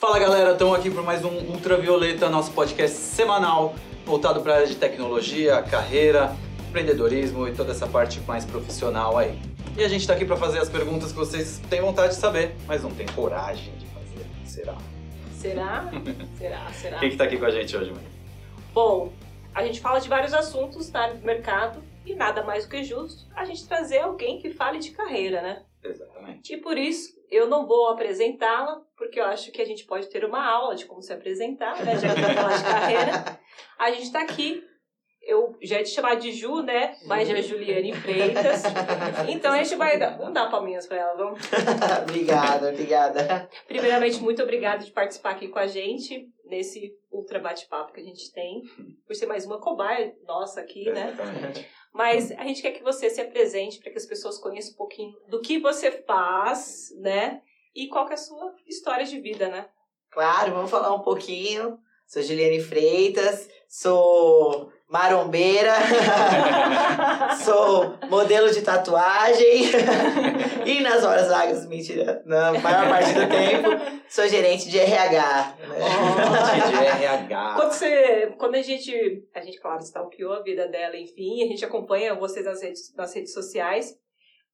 Fala galera, estamos aqui para mais um Ultravioleta, nosso podcast semanal voltado para a área de tecnologia, carreira, empreendedorismo e toda essa parte mais profissional aí. E a gente está aqui para fazer as perguntas que vocês têm vontade de saber, mas não têm coragem de fazer. Será? Será? será? Será? Quem que tá aqui com a gente hoje, mãe? Bom, a gente fala de vários assuntos área do mercado e nada mais do que justo a gente trazer alguém que fale de carreira, né? Exatamente. E por isso eu não vou apresentá-la, porque eu acho que a gente pode ter uma aula de como se apresentar, né? Já que falar de carreira. A gente está aqui. Eu já ia te chamar de Ju, né? Mas já é Juliane Freitas. Então a gente vai dar. Vamos dar palminhas para ela, vamos? obrigada, obrigada. Primeiramente, muito obrigada de participar aqui com a gente nesse ultra bate-papo que a gente tem. Por ser mais uma cobaia nossa aqui, né? Exatamente. Mas a gente quer que você se apresente para que as pessoas conheçam um pouquinho do que você faz, né? E qual que é a sua história de vida, né? Claro, vamos falar um pouquinho. Sou Juliane Freitas, sou marombeira, sou modelo de tatuagem e nas horas vagas, mentira, na maior parte do tempo, sou gerente de RH. Né? Gente de RH. Quando, você, quando a gente, a gente, claro, stalkeou a vida dela, enfim, a gente acompanha vocês nas redes, nas redes sociais,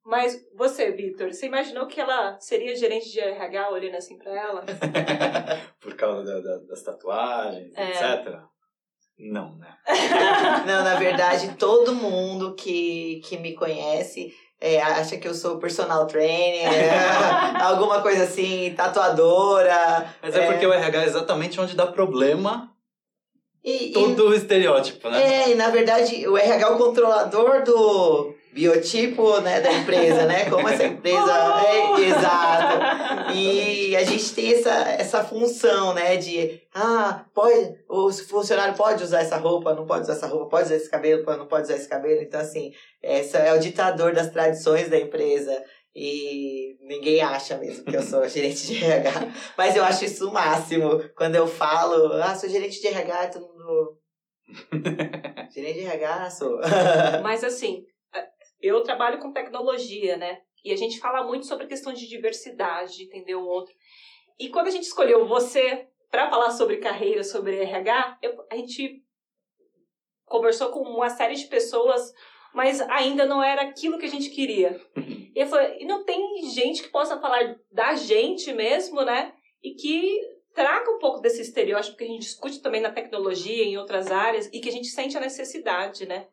mas você, Vitor, você imaginou que ela seria gerente de RH olhando assim pra ela? Por causa da- da- das tatuagens, É. etc. Não, né? Não, na verdade, todo mundo que, que me conhece é, acha que eu sou personal trainer, é, alguma coisa assim, tatuadora. Mas é, É. porque o RH é exatamente onde dá problema E, e- todo o estereótipo, né? É, e na verdade o RH é o controlador do biotipo né, da empresa, né? Como essa empresa. É, exato. E a gente tem essa, essa função, né? De ah, pode, o funcionário pode usar essa roupa, não pode usar essa roupa, pode usar esse cabelo, não pode usar esse cabelo. Então, assim, essa é o ditador das tradições da empresa. E ninguém acha mesmo que eu sou gerente de RH. Mas eu acho isso o máximo. Quando eu falo, ah, sou gerente de RH, todo mundo. gerente de RH, sou. Mas assim, eu trabalho com tecnologia, né? E a gente fala muito sobre a questão de diversidade, de entender o outro. E quando a gente escolheu você para falar sobre carreira, sobre RH, eu- a gente conversou com uma série de pessoas, mas ainda não era aquilo que a gente queria. E eu falei, e não tem gente que possa falar da gente mesmo, né? E que traga um pouco desse estereótipo que a gente discute também na tecnologia, em outras áreas, e que a gente sente a necessidade, né?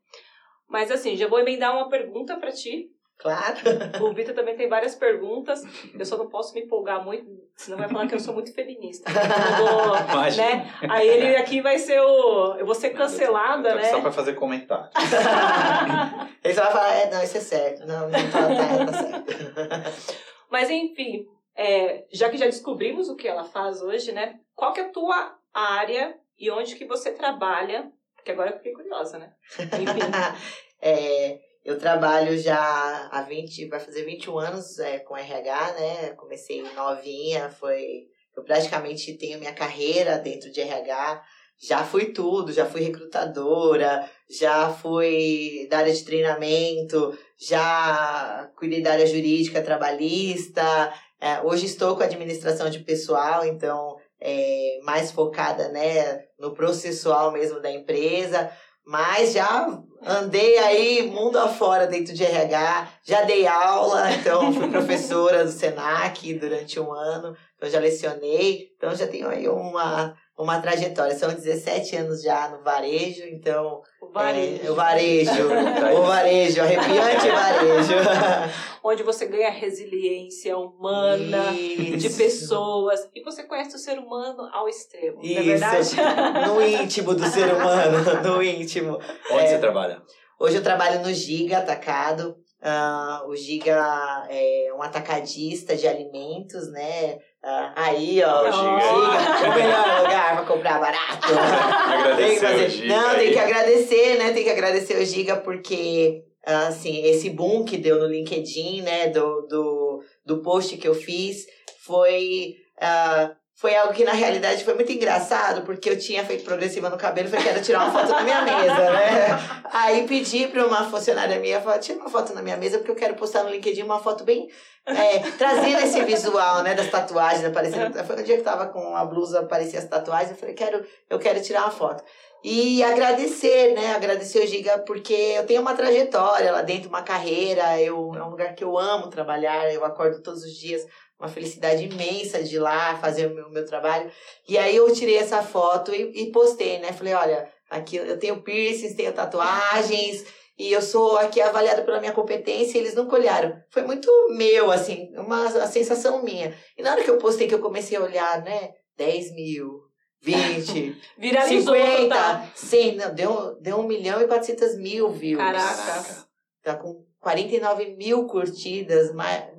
Mas assim, já vou emendar uma pergunta para ti. Claro. O Vitor também tem várias perguntas. Eu só não posso me empolgar muito, senão vai falar que eu sou muito feminista. Eu vou, né? Aí ele aqui vai ser o. Eu vou ser cancelada, Eu tô aqui Só né? pra fazer comentário. Ele só vai falar, é, não, isso é certo. Não, não tá, tá, tá certo. Mas enfim, é, já que já descobrimos o que ela faz hoje, né? Qual que é a tua área e onde que você trabalha? Porque agora eu fiquei curiosa, né? É, eu trabalho já há 20, vai fazer 21 anos é, com RH, né? Comecei novinha, foi. Eu praticamente tenho minha carreira dentro de RH. Já fui tudo, já fui recrutadora, já fui da área de treinamento, já cuidei da área jurídica trabalhista. É, hoje estou com administração de pessoal, então é, mais focada né, no processual mesmo da empresa. Mas já andei aí mundo afora dentro de RH, já dei aula, então fui professora do SENAC durante um ano, então já lecionei, então já tenho aí uma, uma trajetória. São 17 anos já no varejo, então. O varejo. É, o varejo, o varejo, arrepiante varejo. Onde você ganha resiliência humana. de Isso. pessoas. E você conhece o ser humano ao extremo, não é Isso. verdade? No íntimo do ser humano, no íntimo. Onde É. você trabalha? Hoje eu trabalho no Giga Atacado. Ah, o Giga é um atacadista de alimentos, né? Ah, aí, ó, Ó, o Giga. O melhor lugar para comprar barato. tem que Agradecer fazer- o Giga Não, tem que agradecer, né? Tem que agradecer o Giga porque, assim, esse boom que deu no LinkedIn, né? Do, do, do post que eu fiz foi ah, foi algo que na realidade foi muito engraçado, porque eu tinha feito progressiva no cabelo e falei, quero tirar uma foto na minha mesa, né? Aí pedi para uma funcionária minha, falei, tira uma foto na minha mesa, porque eu quero postar no LinkedIn uma foto bem é, trazendo esse visual, né, das tatuagens aparecendo. Foi um dia que eu tava com a blusa, aparecia as tatuagens, eu falei, quero, eu quero tirar uma foto. E agradecer, né? Agradecer o Giga, porque eu tenho uma trajetória lá dentro, uma carreira, eu, é um lugar que eu amo trabalhar, eu acordo todos os dias uma felicidade imensa de ir lá fazer o meu, meu trabalho. E aí eu tirei essa foto e, e postei, né? Falei, olha, aqui eu tenho piercings, tenho tatuagens, e eu sou aqui avaliada pela minha competência e eles nunca olharam. Foi muito meu, assim, uma, uma sensação minha. E na hora que eu postei, que eu comecei a olhar, né? 10 mil, 20, Viralizou, 50, tá? 100, não, deu, deu 1 milhão e 400 mil views. Caraca. Tá com 49 mil curtidas,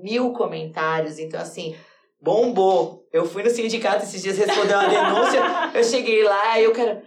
mil comentários. Então, assim, bombou. Eu fui no sindicato esses dias responder uma denúncia. eu cheguei lá e eu quero.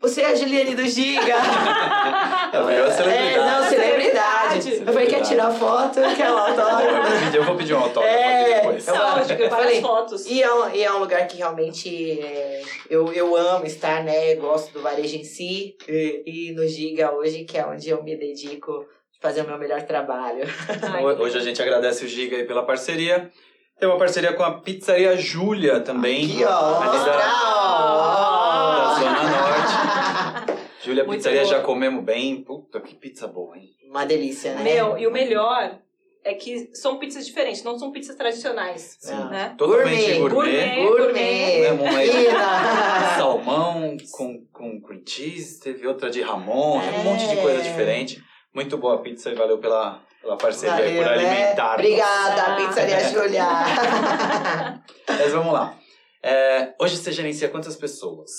Você é a Juliane do Giga! Virou celebridade. É, não, celebridade. Celebridade. Eu falei, quer tirar foto? Quer um Eu autógrafo? vou pedir- Eu vou pedir um autógrafo É, aqui depois. eu- Lógico, eu várias falei, fotos. E é, um, e é um lugar que realmente é, eu, eu amo estar, né? Gosto do varejo em si. E, e no Giga hoje, que é onde eu me dedico de fazer o meu melhor trabalho. Ai, Hoje a gente agradece o Giga aí pela parceria. Tem uma parceria com a Pizzaria Júlia também. Aqui, ó. Ali da, da Zona. Norte. Júlia Pizzaria boa. já comemos bem. Puta, que pizza boa, hein? Uma delícia, né? Meu, e o melhor é que são pizzas diferentes, não são pizzas tradicionais, Sim. né? Totalmente gourmet. Gourmet. Gourmet. Uma Fina. salmão com, com cream cheese, teve outra de ramon, teve um monte de É. coisa diferente. Muito boa a pizza e valeu pela, pela parceria e por Valeu, né? alimentar. Obrigada, Ah. Pizzaria Julia. Mas vamos lá. É, hoje você gerencia quantas pessoas?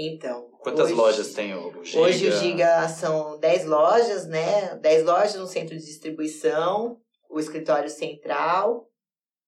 então. Quantas hoje- lojas tem o Giga? Hoje o Giga são 10 lojas, né? 10 lojas no centro de distribuição, o escritório central.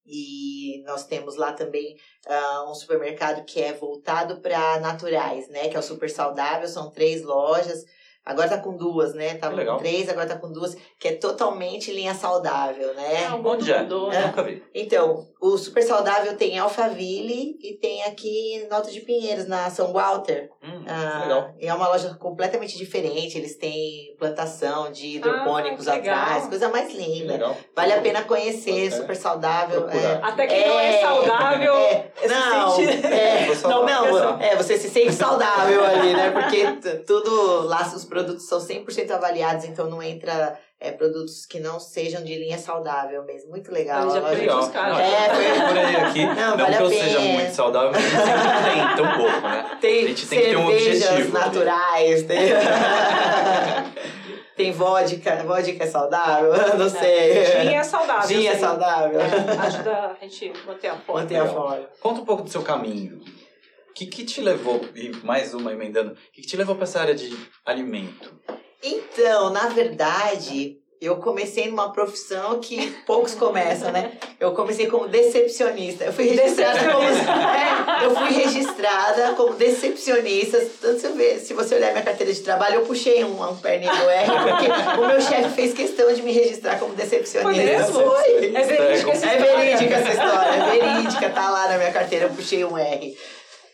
E nós temos lá também ah, um supermercado que é voltado para naturais, né? Que é o Super Saudável, são três lojas. Agora tá com duas, né? Tava legal. com três, agora tá com duas, que é totalmente linha saudável, né? É um é? mudou, Eu né? nunca vi. Então, o Super Saudável tem em Alphaville e tem aqui em Alto de Pinheiros, na São Walter. Hum, Ah, legal. e é uma loja completamente diferente. Eles têm plantação de hidropônicos Ah, que legal. atrás, coisa mais linda. legal. Vale a pena conhecer, É. super saudável. Procurar. Até quem não é saudável. É, se não, sente- é. Não, não, é, você se sente saudável ali, né? Porque tudo lá, os produtos são 100% avaliados, então não entra é, produtos que não sejam de linha saudável mesmo. Muito legal. Ele já a loja. foi Legal. buscar. Não, É, eu foi- procurei aqui. Não, Não, vale que a eu seja pena. muito saudável, mas sempre tem tão pouco, né? Tem, A gente tem que ter um objetivo ali. naturais, tem... tem vodka, vodka é saudável? Não sei. Gin é saudável. Gin é saudável. É, ajuda a gente manter a forma. Manter a forma. Conta um pouco do seu caminho. O que, que te levou, e mais uma emendando, o que, que te levou para essa área de alimento? Então, na verdade, eu comecei numa profissão que poucos começam, né? Eu comecei como decepcionista. Eu fui registrada como. É, eu fui registrada como decepcionista. Tanto se, ver, se você olhar minha carteira de trabalho, eu puxei um, um perninho do R, porque o meu chefe fez questão de me registrar como decepcionista. Foi mesmo? Foi. É verídica essa É história. verídica essa história, é verídica, tá lá na minha carteira, eu puxei um R.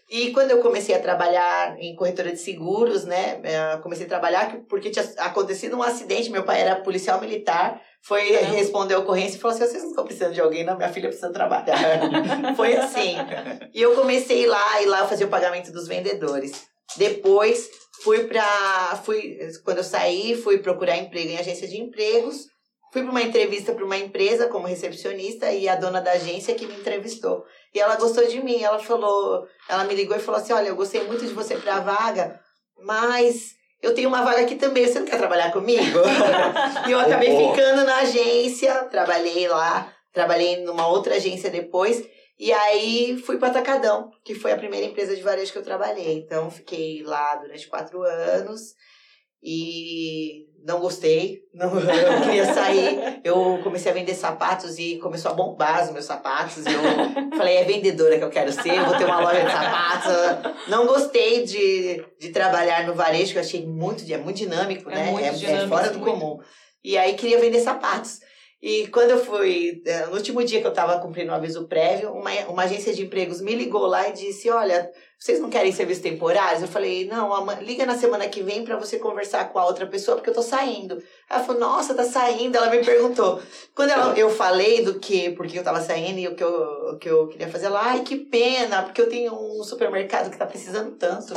E quando eu comecei a trabalhar em corretora de seguros, né? eh, Comecei a trabalhar porque tinha acontecido um acidente, meu pai era policial militar, foi responder a ocorrência e falou assim: vocês não estão precisando de alguém, não, minha filha precisa trabalhar. foi assim. E eu comecei lá, e lá eu fazia o pagamento dos vendedores. Depois fui pra. Fui, quando eu saí, fui procurar emprego em agência de empregos. Fui para uma entrevista para uma empresa como recepcionista e a dona da agência que me entrevistou. E ela gostou de mim. Ela falou, ela me ligou e falou assim: Olha, eu gostei muito de você para a vaga, mas eu tenho uma vaga aqui também. Você não quer trabalhar comigo? e eu acabei Boa. ficando na agência, trabalhei lá, trabalhei numa outra agência depois. E aí fui para Atacadão, que foi a primeira empresa de varejo que eu trabalhei. Então fiquei lá durante quatro anos e não gostei, não eu queria sair. Eu comecei a vender sapatos e começou a bombar os meus sapatos. Eu falei, é vendedora que eu quero ser, vou ter uma loja de sapatos. Não gostei de, de trabalhar no varejo, que eu achei muito, é muito dinâmico, É né? muito é, dinâmico, fora do muito. comum. E aí queria vender sapatos. E quando eu fui, eh, no último dia que eu estava cumprindo o aviso prévio, uma, uma agência de empregos me ligou lá e disse: Olha, vocês não querem serviços temporários? Eu falei: Não, liga na semana que vem para você conversar com a outra pessoa, porque eu tô saindo. Ela falou: Nossa, tá saindo. Ela me perguntou. Quando ela, eu falei do que, porque eu tava saindo e o que eu, o que eu queria fazer, ela, ai, que pena, porque eu tenho um supermercado que tá precisando tanto.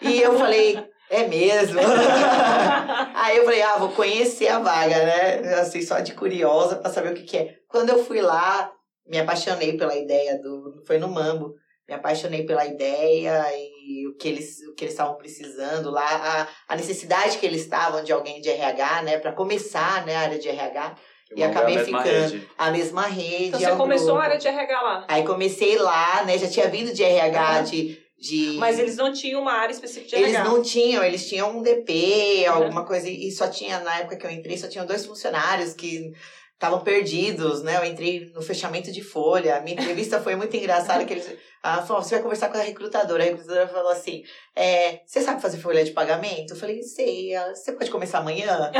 E eu falei. É mesmo? Aí eu falei, ah, vou conhecer a vaga, né? Assim, só de curiosa para saber o que, que é. Quando eu fui lá, me apaixonei pela ideia do. Foi no Mambo. Me apaixonei pela ideia e o que eles o que eles estavam precisando lá, a, a necessidade que eles estavam de alguém de RH, né, para começar, né, a área de RH. E acabei a ficando rede. a mesma rede. Então você começou grupo. a área de RH lá? Aí comecei lá, né? Já tinha vindo de RH, uhum. de de... Mas eles não tinham uma área específica de RH. Eles não tinham, eles tinham um DP, uhum. alguma coisa, e só tinha, na época que eu entrei, só tinham dois funcionários que estavam perdidos, né? Eu entrei no fechamento de folha. A minha entrevista foi muito engraçada, que eles ela falou, você vai conversar com a recrutadora. A recrutadora falou assim, é, você sabe fazer folha de pagamento? Eu falei, sei. você pode começar amanhã?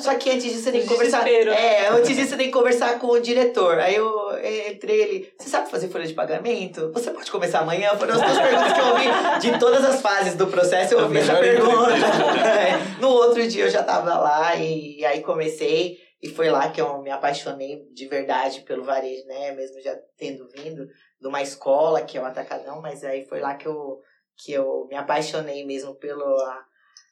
Só que antes disso você tem que conversar... É, antes disso você tem que conversar com o diretor. Aí eu entrei ele, você sabe fazer folha de pagamento? Você pode começar amanhã? Foram as duas perguntas que eu ouvi de todas as fases do processo. Eu ouvi essa pergunta. É, no outro dia eu já estava lá e aí comecei. E foi lá que eu me apaixonei de verdade pelo varejo, né? Mesmo já tendo vindo de uma escola, que é o Atacadão, mas aí foi lá que eu, que eu me apaixonei mesmo pelo a,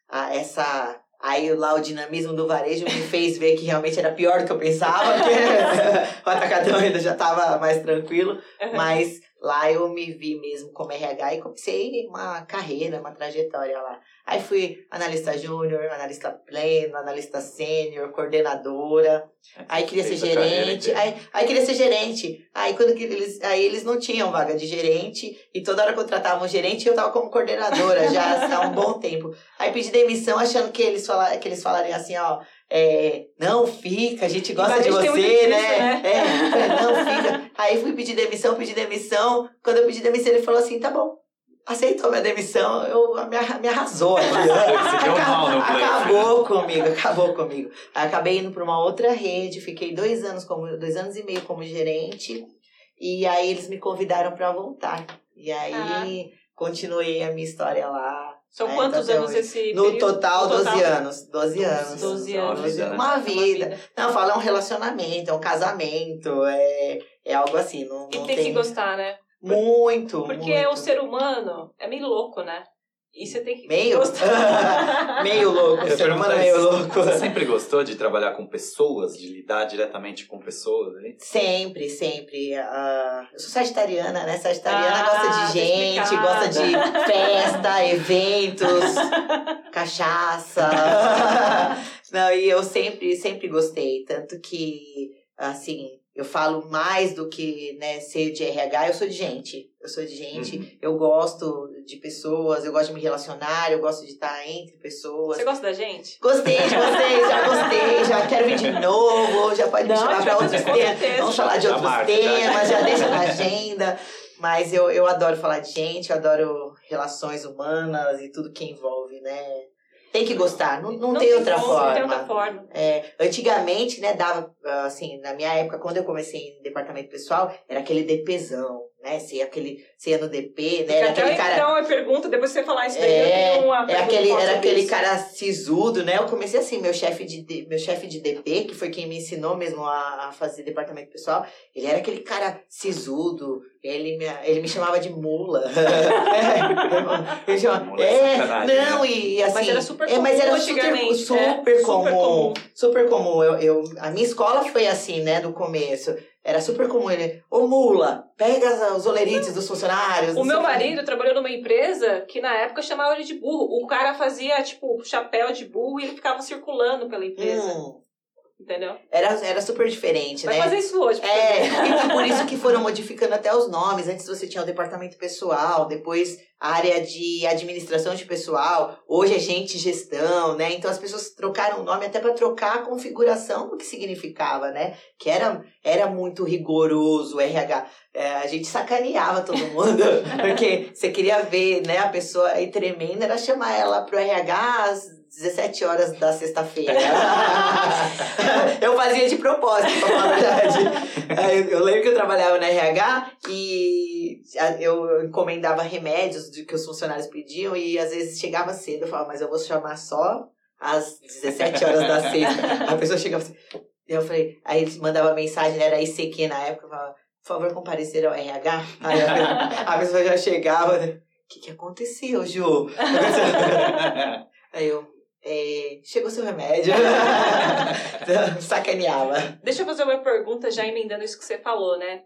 a, essa Aí lá o dinamismo do varejo me fez ver que realmente era pior do que eu pensava, porque o atacadão ainda já estava mais tranquilo, mas lá eu me vi mesmo como RH e comecei uma carreira, uma trajetória lá. Aí fui analista júnior, analista pleno, analista sênior, coordenadora. Aí queria ser gerente. Aí, aí queria ser gerente. Aí quando eles, aí eles não tinham vaga de gerente e toda hora contratavam gerente eu tava como coordenadora já há um bom tempo. Aí pedi demissão achando que eles, fala, que eles falariam assim, ó, é, não fica, a gente gosta de você, né? né? É, não fica. Aí fui pedir demissão, pedi demissão. Quando eu pedi demissão, ele falou assim: tá bom aceitou minha demissão, eu, me, me arrasou aqui. acabou comigo, acabou comigo. Acabei indo para uma outra rede, fiquei dois anos, como, dois anos e meio como gerente, e aí eles me convidaram para voltar. E aí ah. continuei a minha história lá. São quantos anos hoje. esse no período? Total, no total, 12 anos. 12 anos. 12 anos. 12 anos. Uma, vida. vida. Não, fala é um relacionamento, é um casamento, é, é algo assim. Não, e não tem, tem que gostar, né? Muito, Porque muito. o ser humano é meio louco, né? E você tem que meio? meio louco, ser humano é meio louco. Você sempre gostou de trabalhar com pessoas, de lidar diretamente com pessoas? Hein? Sempre, sempre. Uh, eu sou sagitariana, né? Sagitariana ah, gosta de gente, explicado. gosta de festa, eventos, cachaça. Não, e eu sempre, sempre gostei. Tanto que, assim, eu falo mais do que né, ser de RH, eu sou de gente. Eu sou de gente, uhum. eu gosto de pessoas, eu gosto de me relacionar, eu gosto de estar entre pessoas. Você gosta da gente? Gostei de vocês, já gostei, já quero vir de novo, já pode me Não, chamar para outros temas. Vamos falar de outros temas, já deixa na agenda. Mas eu, eu adoro falar de gente, eu adoro relações humanas e tudo que envolve, né? Tem que gostar, não, não, não tem, tem, outra como, forma. Não tem outra forma. É, antigamente, né, dava, assim, na minha época, quando eu comecei em departamento pessoal, era aquele DPzão, né? Você ia, aquele, você ia no DP, né? Era aquele cara... Então, eu pergunto, depois você falar isso daí, é, eu tenho uma é aquele, Era aquele isso. cara sisudo, né? Eu comecei assim, meu chefe de, meu chefe de DP, que foi quem me ensinou mesmo a, a fazer departamento pessoal, ele era aquele cara sisudo, ele me, ele me chamava de mula. é, ele chamava, é, não, e, e assim... Mas era super comum é, mas era super, super, é, comum, super comum. Super comum. Eu, eu, a minha escola foi assim, né, do começo. Era super comum ele, ô mula, pega os olerites dos funcionários. O meu marido trabalhou numa empresa que na época chamava ele de burro. O cara fazia, tipo, chapéu de burro e ele ficava circulando pela empresa. Hum. Entendeu? Era, era super diferente, Vai né? Vai fazer isso hoje. É, e por isso que foram modificando até os nomes. Antes você tinha o departamento pessoal, depois a área de administração de pessoal, hoje é gente gestão, né? Então as pessoas trocaram o nome até para trocar a configuração do que significava, né? Que era, era muito rigoroso o RH. É, a gente sacaneava todo mundo, porque você queria ver, né, a pessoa tremenda, era chamar ela pro RH às 17 horas da sexta-feira. eu fazia de propósito, pra falar a verdade. Eu lembro que eu trabalhava na RH e eu encomendava remédios que os funcionários pediam e às vezes chegava cedo. Eu falava, mas eu vou chamar só às 17 horas da sexta. A pessoa chegava assim. Eu falei, aí eles mandavam mensagem, era ICQ na época, falava, por favor, comparecer ao RH. Aí a, a pessoa já chegava, o que, que aconteceu, Ju? aí eu, é, chegou seu remédio. Sacaneava. Deixa eu fazer uma pergunta já emendando isso que você falou, né?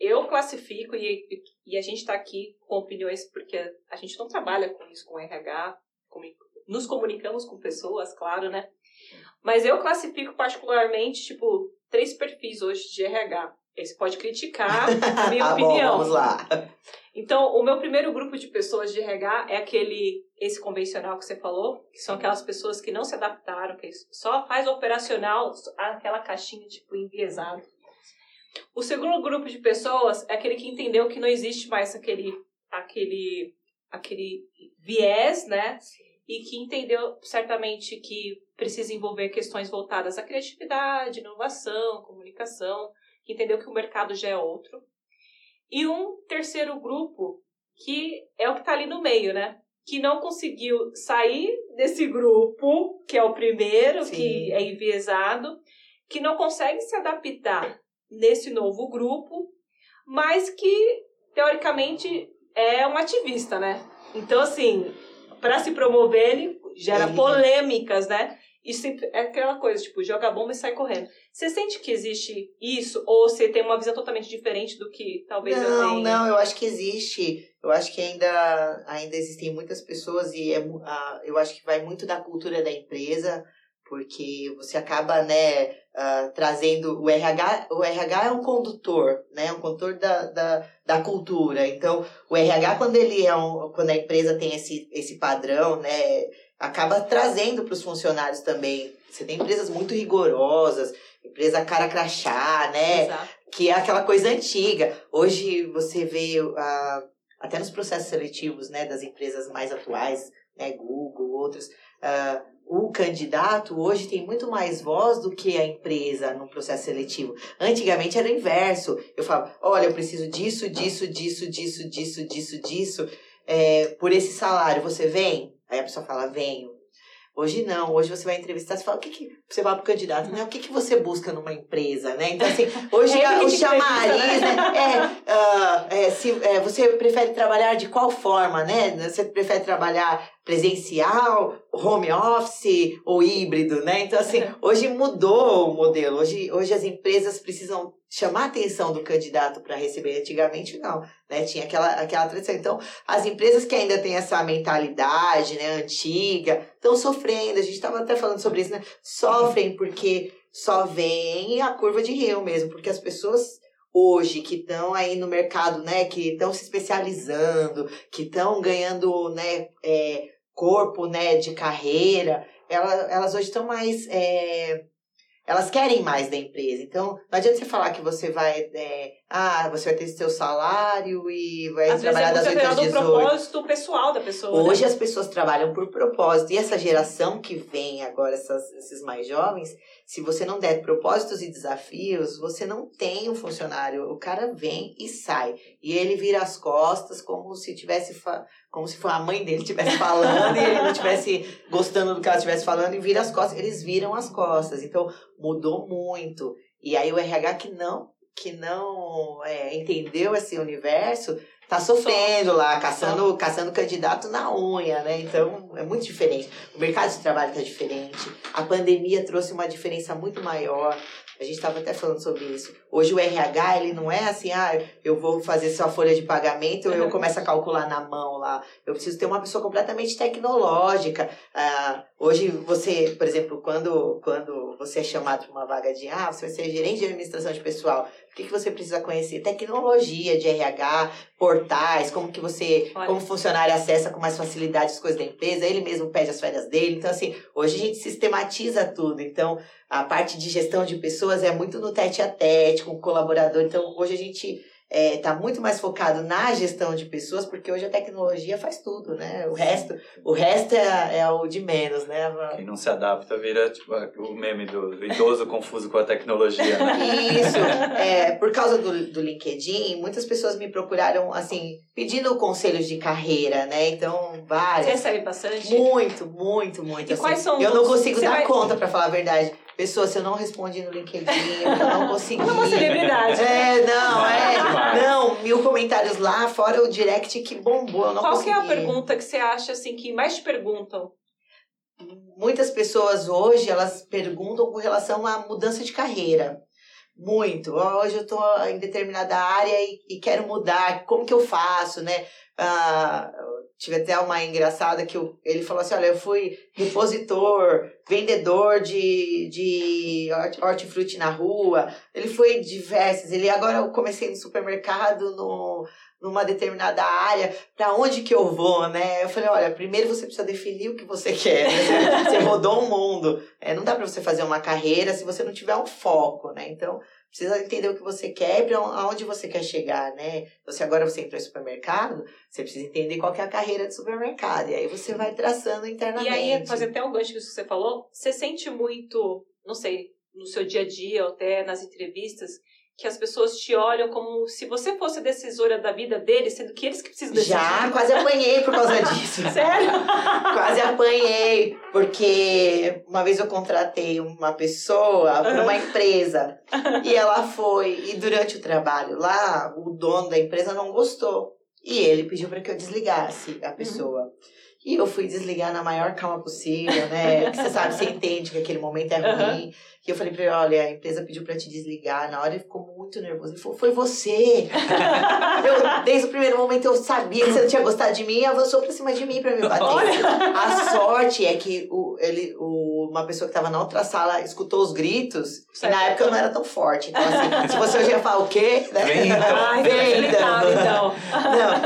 Eu classifico e, e a gente está aqui com opiniões porque a gente não trabalha com isso, com RH, com, nos comunicamos com pessoas, claro, né? Mas eu classifico particularmente, tipo, três perfis hoje de RH. Você pode criticar a minha ah, opinião. Bom, vamos lá. Então, o meu primeiro grupo de pessoas de RH é aquele, esse convencional que você falou, que são aquelas pessoas que não se adaptaram, que só faz operacional aquela caixinha, tipo, enviesado. O segundo grupo de pessoas é aquele que entendeu que não existe mais aquele, aquele, aquele viés, né? E que entendeu certamente que precisa envolver questões voltadas à criatividade, inovação, comunicação, que entendeu que o mercado já é outro. E um terceiro grupo, que é o que está ali no meio, né? Que não conseguiu sair desse grupo, que é o primeiro, Sim. que é enviesado, que não consegue se adaptar nesse novo grupo, mas que, teoricamente, é um ativista, né? Então, assim, para se promover, ele gera polêmicas, né? E sempre é aquela coisa, tipo, joga bomba e sai correndo. Você sente que existe isso? Ou você tem uma visão totalmente diferente do que talvez não, eu tenha? Não, eu acho que existe. Eu acho que ainda, ainda existem muitas pessoas e é, eu acho que vai muito da cultura da empresa, porque você acaba, né, uh, trazendo o RH, o RH é um condutor, né, um condutor da, da, da cultura. Então, o RH quando ele é um, quando a empresa tem esse, esse padrão, né, acaba trazendo para os funcionários também. Você tem empresas muito rigorosas, empresa cara crachá, né? Exato. Que é aquela coisa antiga. Hoje você vê uh, até nos processos seletivos, né, das empresas mais atuais, né, Google, outras, uh, o candidato hoje tem muito mais voz do que a empresa no processo seletivo. Antigamente era o inverso. Eu falava, olha, eu preciso disso, disso, disso, disso, disso, disso, disso. É, por esse salário, você vem? Aí a pessoa fala, venho. Hoje não, hoje você vai entrevistar, você fala, o que, que você vai pro candidato, né? O que, que você busca numa empresa, né? Então, assim, hoje é, o chamariz, né? É, uh, é, se, é, você prefere trabalhar de qual forma, né? Você prefere trabalhar presencial, home office ou híbrido, né? Então, assim, hoje mudou o modelo. Hoje, hoje as empresas precisam chamar a atenção do candidato para receber. Antigamente, não, né? Tinha aquela, aquela tradição. Então, as empresas que ainda têm essa mentalidade, né, antiga, estão sofrendo. A gente estava até falando sobre isso, né? Sofrem porque só vem a curva de rio mesmo, porque as pessoas hoje que estão aí no mercado, né, que estão se especializando, que estão ganhando, né, é, corpo, né, de carreira, elas, elas hoje estão mais. É, elas querem mais da empresa. Então, não adianta você falar que você vai. É, ah, você vai ter seu salário e vai Às trabalhar vezes é das 8 às 18. do propósito pessoal da pessoa. Hoje né? as pessoas trabalham por propósito. E essa geração que vem agora, essas, esses mais jovens, se você não der propósitos e desafios, você não tem um funcionário. O cara vem e sai. E ele vira as costas como se tivesse como se a mãe dele estivesse falando e ele não estivesse gostando do que ela estivesse falando e vira as costas. Eles viram as costas. Então, mudou muito. E aí o RH que não, que não é, entendeu esse universo tá sofrendo lá, caçando, caçando candidato na unha, né? Então é muito diferente. O mercado de trabalho tá diferente. A pandemia trouxe uma diferença muito maior. A gente estava até falando sobre isso. Hoje o RH, ele não é assim, ah, eu vou fazer sua folha de pagamento, ou eu começo a calcular na mão lá. Eu preciso ter uma pessoa completamente tecnológica. Ah, hoje você, por exemplo, quando, quando você é chamado para uma vaga de, ah, você vai ser gerente de administração de pessoal, o que, que você precisa conhecer? Tecnologia de RH, portais, como que você, Olha. como funcionário acessa com mais facilidade as coisas da empresa, ele mesmo pede as férias dele. Então, assim, hoje a gente sistematiza tudo. Então, a parte de gestão de pessoas é muito no tete a tete, com o colaborador. Então, hoje a gente é, tá muito mais focado na gestão de pessoas, porque hoje a tecnologia faz tudo, né? O resto, o resto é, é o de menos, né? Quem não se adapta vira tipo, o meme do, do idoso confuso com a tecnologia, né? Isso. É, por causa do, do LinkedIn, muitas pessoas me procuraram, assim, pedindo conselhos de carreira, né? Então, várias. Você recebe bastante? Muito, muito, muito. E assim. quais são Eu não consigo dar vai- conta, pra falar a verdade. Pessoa, se eu não respondi no LinkedIn, eu não consegui. Ela é uma celebridade. É, não, é. Demais. Não, mil comentários lá, fora o direct que bombou. Eu não Qual consegui. que é a pergunta que você acha assim que mais te perguntam? Muitas pessoas hoje, elas perguntam com relação à mudança de carreira. Muito. Hoje eu estou em determinada área e, e quero mudar. Como que eu faço, né? Ah, tive até uma engraçada que eu- ele falou assim, olha, eu fui repositor, vendedor de, de hort- hortifruti na rua. Ele foi diversos. Ele agora eu comecei no supermercado, no, numa determinada área. Para onde que eu vou, né? Eu falei, olha, primeiro você precisa definir o que você quer. né? Você, rodou um mundo. É, não dá para você fazer uma carreira se você não tiver um foco, né? Então, precisa entender o que você quer e para aonde você quer chegar, né? Então, se agora você entrou em supermercado, você precisa entender qual que é a carreira de supermercado. E aí você vai traçando internamente. E aí, fazer até um gancho que você falou, você sente muito, não sei, no seu dia a dia ou até nas entrevistas, que as pessoas te olham como se você fosse a decisora da vida deles, sendo que eles que precisam decidir. Já, quase apanhei por causa disso. Sério? Quase apanhei, porque uma vez eu contratei uma pessoa para uma empresa e ela foi, e durante o trabalho lá, o dono da empresa não gostou. E ele pediu para que eu desligasse a pessoa. E eu fui desligar na maior calma possível, né? Você sabe, você entende que aquele momento é ruim. E eu falei pra ele, olha, a empresa pediu pra te desligar. Na hora ele ficou muito nervoso. Ele falou, foi você. Eu, desde o primeiro momento eu sabia que você não tinha gostado de mim e avançou pra cima de mim pra me bater. A sorte é que o, ele, o, uma pessoa que tava na outra sala escutou os gritos. E na época eu não era tão forte. Então, assim, se você hoje ia falar o quê? Né? Vem então. Ai, Vem facilitado, então.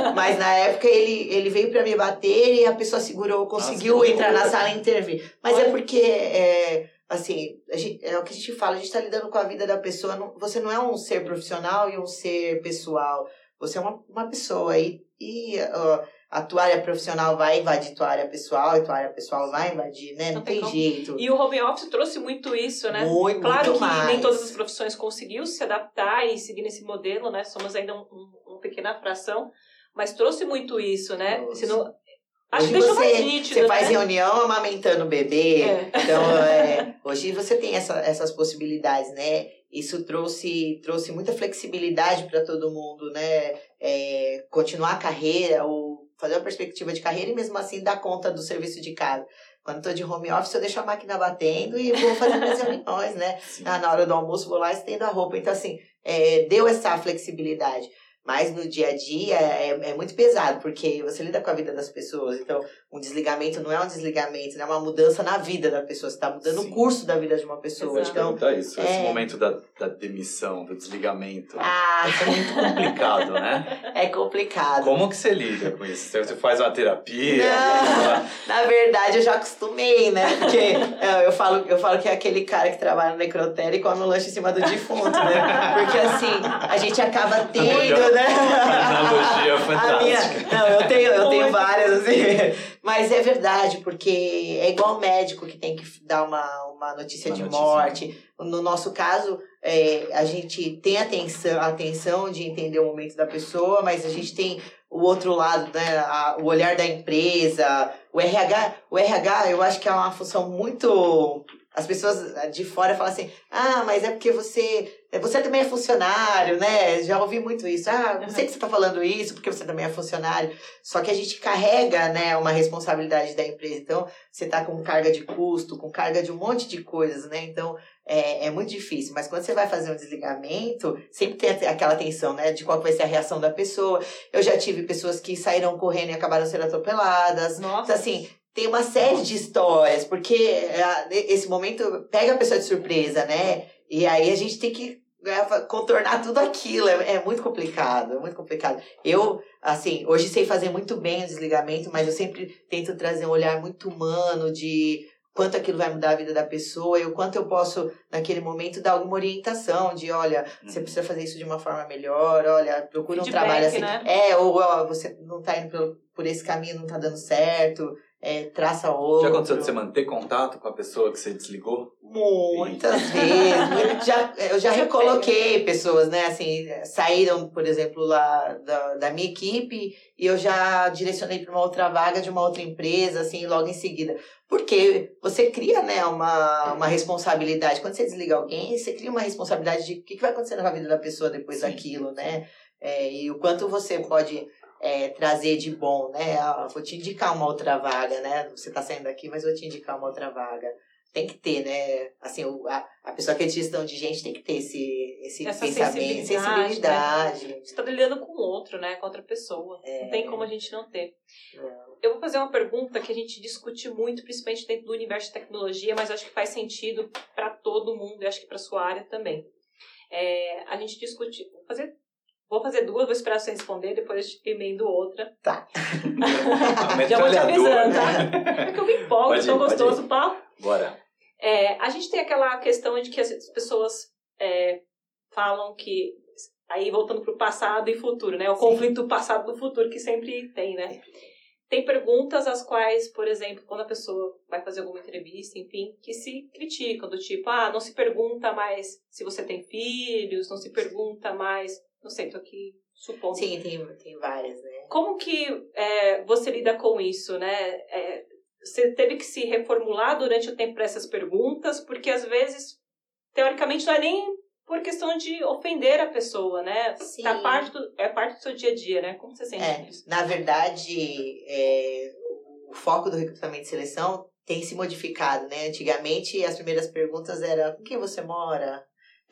Não, mas na época ele, ele veio pra me bater e a pessoa segurou, conseguiu Nossa, entrar na sala e intervir. Mas é porque, é, assim, a gente- é o que a gente fala, a gente tá lidando com a vida da pessoa. não- você não é um ser profissional e um ser pessoal. Você é uma, uma pessoa. E, e ó, a tua área profissional vai invadir tua área pessoal e tua área pessoal vai invadir, né? Não, Não tem como. jeito. E o home office trouxe muito isso, né? Muito, Claro muito que mais. nem todas as profissões conseguiu se adaptar e seguir nesse modelo, né? Somos ainda um, um- uma pequena fração, mas trouxe muito isso, né? Se não- Acho que Hoje deixou mais você, nítido, você faz né? reunião amamentando o bebê. É. Então, é, hoje você tem essa- essas possibilidades, né? Isso trouxe, trouxe muita flexibilidade para todo mundo, né? É, continuar a carreira ou fazer uma perspectiva de carreira e mesmo assim dar conta do serviço de casa. Quando estou de home office, eu deixo a máquina batendo e vou fazer minhas reuniões, né? Na, na hora do almoço, vou lá e estendo a roupa. Então, assim, é, deu essa flexibilidade. Mas no dia a dia é, é muito pesado, porque você lida com a vida das pessoas. Então, um desligamento não é um desligamento, né? é uma mudança na vida da pessoa. Você está mudando Sim. o curso da vida de uma pessoa. Exato. Então, Perguntar isso, esse é. momento da, da demissão, do desligamento. ah, É muito complicado, né? é complicado. Como que você lida com isso? Você faz uma terapia? Não. Na verdade, eu já acostumei, né? Porque é, eu falo, eu falo que é aquele cara que trabalha no necrotério e come o lanche em cima do defunto, né? Porque assim, a gente acaba tendo, né? Analogia A minha, fantástica. não, eu tenho, eu tenho várias, assim. Mas é verdade, porque é igual médico que tem que dar uma, uma notícia Uma de notícia. morte. No nosso caso, é, a gente tem atenção, a atenção de entender o momento da pessoa, mas a gente tem o outro lado, né? a- o olhar da empresa, o RH. O RH, eu acho que é uma função muito. As pessoas de fora falam assim: ah, mas é porque você. Você também é funcionário, né? Já ouvi muito isso. Ah, não sei que você está falando isso porque você também é funcionário. Só que a gente carrega, né, uma responsabilidade da empresa. Então, você tá com carga de custo, com carga de um monte de coisas, né? Então, é, é muito difícil. Mas quando você vai fazer um desligamento, sempre tem aquela tensão, né? De qual vai ser a reação da pessoa. Eu já tive pessoas que saíram correndo e acabaram sendo atropeladas. Então, Nossa, assim, tem uma série de histórias, porque é, esse momento pega a pessoa de surpresa, né? E aí a gente tem que é, contornar tudo aquilo. É, é muito complicado, é muito complicado. Eu, assim, hoje sei fazer muito bem o desligamento, mas eu sempre tento trazer um olhar muito humano de quanto aquilo vai mudar a vida da pessoa e o quanto eu posso, naquele momento, dar alguma orientação de, olha, você Uhum. precisa fazer isso de uma forma melhor, olha, procura um Feedback, trabalho assim. né? É, ou ó, você não tá indo por, por esse caminho, não tá dando certo, é, traça outro. Já aconteceu de você manter contato com a pessoa que você desligou? Muitas vezes. muito- já, eu já recoloquei pessoas, né? Assim, saíram, por exemplo, lá da, da minha equipe e eu já direcionei para uma outra vaga de uma outra empresa, assim, logo em seguida. Porque você cria, né, uma, uma responsabilidade. Quando você desliga alguém, você cria uma responsabilidade de o que, que vai acontecer na vida da pessoa depois Sim. daquilo, né? É, e o quanto você pode é, trazer de bom, né? Ah, vou te indicar uma outra vaga, né? Você está saindo daqui, mas vou te indicar uma outra vaga tem que ter, né? Assim, o, a, a pessoa que é de gestão de gente tem que ter esse, esse Essa pensamento, sensibilidade, sensibilidade. Você está lidando com outro, né? Com outra pessoa. É. Não tem como a gente não ter. Não. Eu vou fazer uma pergunta que a gente discute muito, principalmente dentro do universo de tecnologia, mas acho que faz sentido para todo mundo e acho que para sua área também. É, a gente discute. Vou fazer, vou fazer duas, vou esperar você responder, depois eu emendo outra. Tá. Já vou te avisando, Metralhadora. tá? É que eu me empolgo, Pode ir, tão gostoso o papo. Bora. É, a gente tem aquela questão de que as pessoas é, falam que. Aí voltando para o passado e futuro, né? O Sim. conflito passado do futuro que sempre tem, né? Tem perguntas as quais, por exemplo, quando a pessoa vai fazer alguma entrevista, enfim, que se criticam, do tipo, ah, não se pergunta mais se você tem filhos, não se pergunta mais. Não sei, tô aqui supondo. Sim, tem, tem várias, né? Como que é, você lida com isso, né? É, você teve que se reformular durante o tempo para essas perguntas, porque às vezes, teoricamente, não é nem por questão de ofender a pessoa, né? Sim. Tá parte do, é parte do seu dia a dia, né? Como você sente É, isso? na verdade, é, o foco do recrutamento e seleção tem se modificado, né? Antigamente, as primeiras perguntas eram com quem você mora?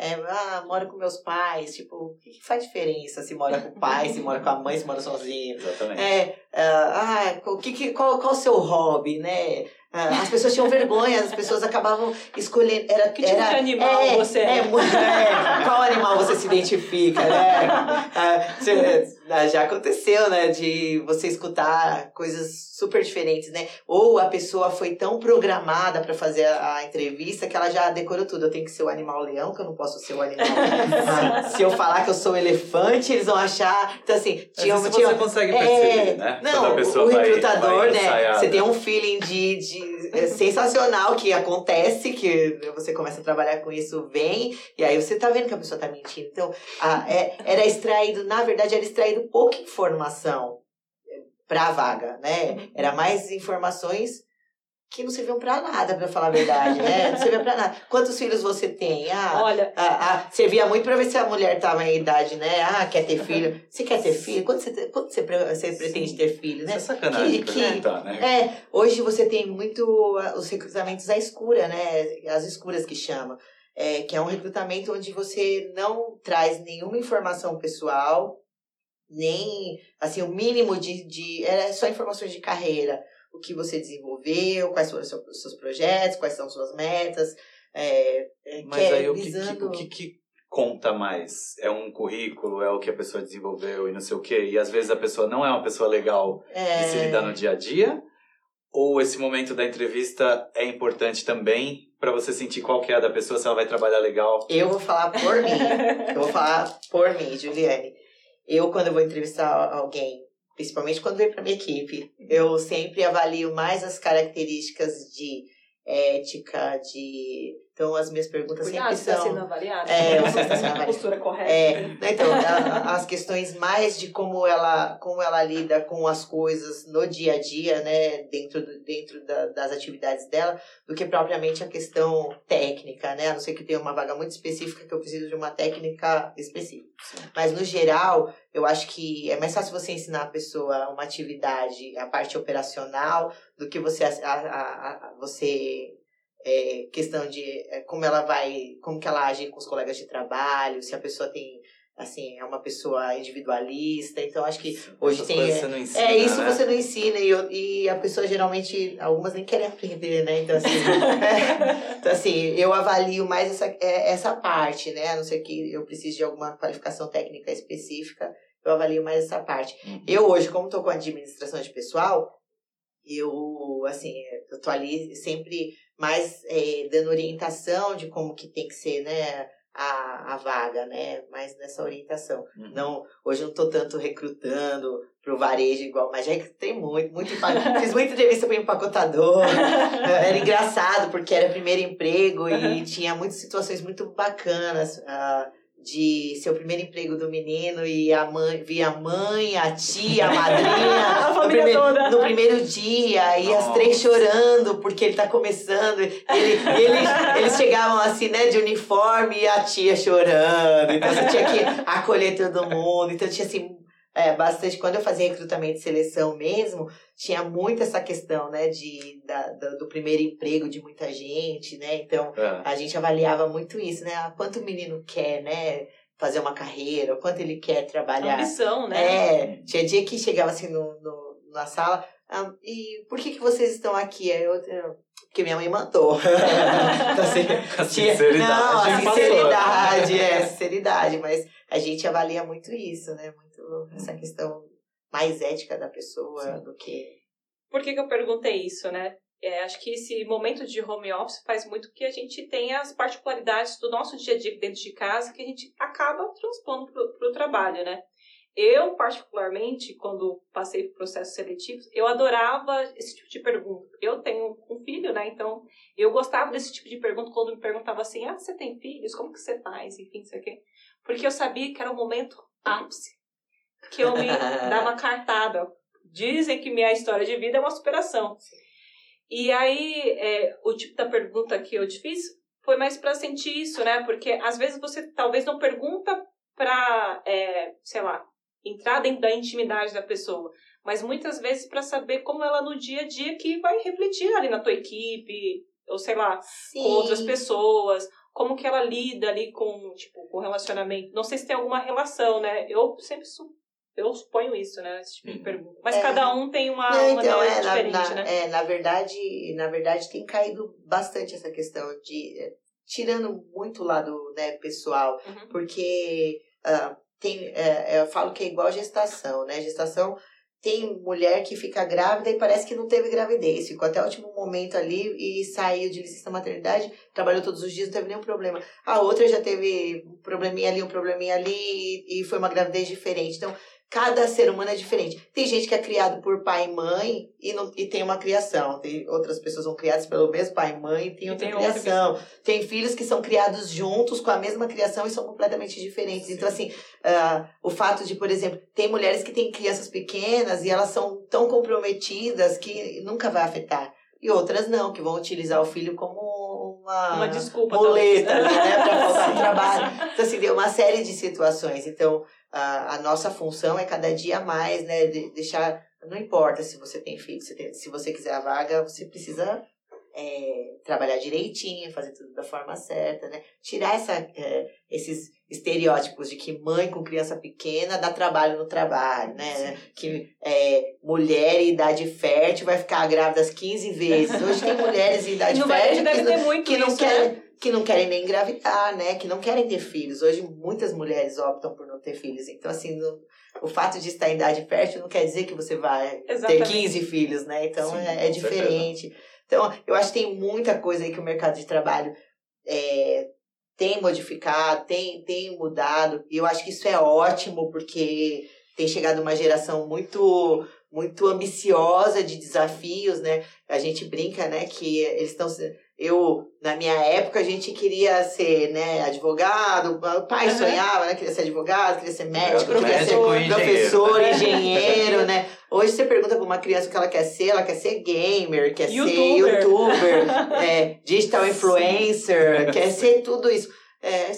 É, ah, moro com meus pais. Tipo, o que, que faz diferença se mora com o pai, se mora com a mãe, se mora sozinho? Exatamente. É, ah, ah, o que, que, qual, qual o seu hobby, né? Ah, as pessoas tinham vergonha, as pessoas acabavam escolhendo. Era, Que tipo era, de animal é, você é? é, é, Qual animal você se identifica, né? Ah, ah, já aconteceu, né? De você escutar coisas super diferentes, né? Ou a pessoa foi tão programada para fazer a, entrevista que ela já decorou tudo. Eu tenho que ser o animal leão, que eu não posso ser o animal. Ah, se eu falar que eu sou elefante, eles vão achar. Então, assim, Mas tinha, isso tinha, você consegue perceber, né? não, Quando a pessoa o vai- recrutador, vai né? ensaiada. Você tem um feeling de, de é sensacional que acontece, que você começa a trabalhar com isso, vem, e aí você tá vendo que a pessoa tá mentindo. Então, a- é- era extraído, na verdade, era extraído pouca informação para a vaga, né? Era mais informações que não serviam para nada, para falar a verdade, né? Não servia para nada. Quantos filhos você tem? Ah, Olha, ah, ah, servia muito para ver se a mulher estava em idade, né? Ah, quer ter filho. Você quer ter filho? Quando você, quando você, você pretende ter filho, Isso é né? sacanagem Que- perguntar, né? É, hoje você tem muito ah, os recrutamentos à escura, né? As escuras que chama. É, que é um recrutamento onde você não traz nenhuma informação pessoal, nem assim, o mínimo de. de é só informações de carreira. O que você desenvolveu, quais foram os seus, os seus projetos, quais são suas metas. É, é, Mas aí o que, que- visando- o que, que conta mais? É um currículo, é o que a pessoa desenvolveu e não sei o quê? E às vezes a pessoa não é uma pessoa legal é, de se lidar no dia a dia? Ou esse momento da entrevista é importante também para você sentir qual que é a da pessoa, se ela vai trabalhar legal? Eu vou falar por mim. Eu vou falar por mim, Juliane. Eu, quando eu vou entrevistar alguém, principalmente quando vem para minha equipe, eu sempre avalio mais as características de ética, de. Então, as minhas perguntas cuidado, sempre está sendo são. avaliado. É, você está sendo A avaliado. postura correta. É, né, então, a- as questões mais de como ela, como ela lida com as coisas no dia a dia, né, dentro, dentro da- das atividades dela, do que propriamente a questão técnica, né, a não ser que tenha uma vaga muito específica que eu preciso de uma técnica específica. Mas, no geral, eu acho que é mais fácil você ensinar a pessoa uma atividade, a parte operacional, do que você, a, a- a- você é, questão de é, como ela vai, como que ela age com os colegas de trabalho, se a pessoa tem, assim, é uma pessoa individualista. Então, acho que hoje tem. É, você não ensina, é, isso né? você não ensina e, eu- e a pessoa geralmente, algumas nem querem aprender, né? Então, assim, é, então, assim eu avalio mais essa, é, essa parte, né? A não ser que eu precise de alguma qualificação técnica específica, eu avalio mais essa parte. Uhum. Eu hoje, como estou com administração de pessoal, eu, assim, eu tô ali sempre mais é, dando orientação de como que tem que ser, né? A, a vaga, né? Mais nessa orientação. Uhum. Não, hoje eu não tô tanto recrutando pro varejo igual, mas já recrutei muito, muito fiz muita entrevista para empacotador. era engraçado porque era primeiro emprego e tinha muitas situações muito bacanas. ah, de ser o primeiro emprego do menino e a mãe, via a mãe, a tia, a madrinha. A no família primeiro, toda. No primeiro dia, e as três Nossa. chorando porque ele tá começando. Ele, eles, eles chegavam assim, né, de uniforme e a tia chorando. Então você tinha que acolher todo mundo. Então tinha assim. É, bastante. Quando eu fazia recrutamento e seleção mesmo, tinha muito essa questão, né, de, da, da- do primeiro emprego de muita gente, né? Então, É. a gente avaliava muito isso, né? Ah, Quanto o menino quer, né? Fazer uma carreira, o quanto ele quer trabalhar. Ambição, né? É, tinha dia que chegava assim no, no- na sala, ah, e por que, que vocês estão aqui? Aí eu, eu- porque minha mãe mandou. então, assim, A sinceridade. Não, a passou. sinceridade, é, sinceridade, mas a gente avalia muito isso, né? Muito essa questão mais ética da pessoa Sim. do que. Por que, que eu perguntei isso, né? É, acho que esse momento de home office faz muito que a gente tenha as particularidades do nosso dia a dia dentro de casa que a gente acaba transpondo para o trabalho, né? Eu, particularmente, quando passei por processos seletivos, eu adorava esse tipo de pergunta. Eu tenho um filho, né? Então, eu gostava desse tipo de pergunta quando me perguntava assim, ah, você tem filhos? Como que você faz? Enfim, isso aqui. Porque eu sabia que era o momento ápice. Que eu me dava cartada. Dizem que minha história de vida é uma superação. E aí, é, o tipo da pergunta que eu te fiz foi mais para sentir isso, né? Porque às vezes você talvez não pergunta para, é, sei lá, entrar dentro da intimidade da pessoa, mas muitas vezes para saber como ela no dia a dia que vai refletir ali na tua equipe, ou sei lá, Sim. com outras pessoas, como que ela lida ali com, tipo, com relacionamento. Não sei se tem alguma relação, né? Eu sempre su eu suponho isso, né? Esse tipo de Uhum. pergunta. Mas É. cada um tem uma Não, maneira então, é, na, diferente, na- né? é, na verdade, na verdade tem caído bastante essa questão de é, tirando muito o lado né, pessoal, Uhum. porque ah, tem, é, eu falo que é igual gestação, né? Gestação tem mulher que fica grávida e parece que não teve gravidez, ficou até o último momento ali e saiu de licença maternidade, trabalhou todos os dias, não teve nenhum problema. A outra já teve um probleminha ali, um probleminha ali e, e foi uma gravidez diferente. Então, cada ser humano é diferente. Tem gente que é criado por pai e mãe e, não, e tem uma criação. Tem outras pessoas são criadas pelo mesmo pai e mãe e tem E outra tem outra criação. Tem filhos que são criados juntos com a mesma criação e são completamente diferentes. Sim. Então, assim, ah, o fato de, por exemplo, tem mulheres que têm crianças pequenas e elas são tão comprometidas que nunca vai afetar. E outras não, que vão utilizar o filho como uma, Uma desculpa, muleta, ali, né, pra faltar trabalho. Então, assim, deu uma série de situações. Então, a, a nossa função é cada dia mais, né, de, deixar. Não importa se você tem filho, se, tem- se você quiser a vaga, você precisa é, trabalhar direitinho, fazer tudo da forma certa, né? Tirar essa, é, esses estereótipos de que mãe com criança pequena dá trabalho no trabalho, né? Que é, mulher em idade fértil vai ficar grávida 15 vezes. Hoje tem mulheres em idade fértil que, não, que não isso, querem né? que não querem nem engravidar, né? Que não querem ter filhos. Hoje muitas mulheres optam por não ter filhos. Então, assim, o fato de estar em idade fértil não quer dizer que você vai Exatamente. ter 15 filhos, né? Então Sim, é, é diferente. Então, eu acho que tem muita coisa aí que o mercado de trabalho é, tem modificado, tem, tem mudado. E eu acho que isso é ótimo, porque tem chegado uma geração muito muito ambiciosa de desafios, né? A gente brinca, né, que eles estão eu na minha época a gente queria ser, né, advogado, o pai Aham. sonhava, né, queria ser advogado, queria ser médico, queria ser engenheiro, professor, né? engenheiro, né? Hoje você pergunta pra uma criança o que ela quer ser, ela quer ser gamer, quer ser Youtuber. youtuber, é, digital influencer, quer ser tudo isso. É,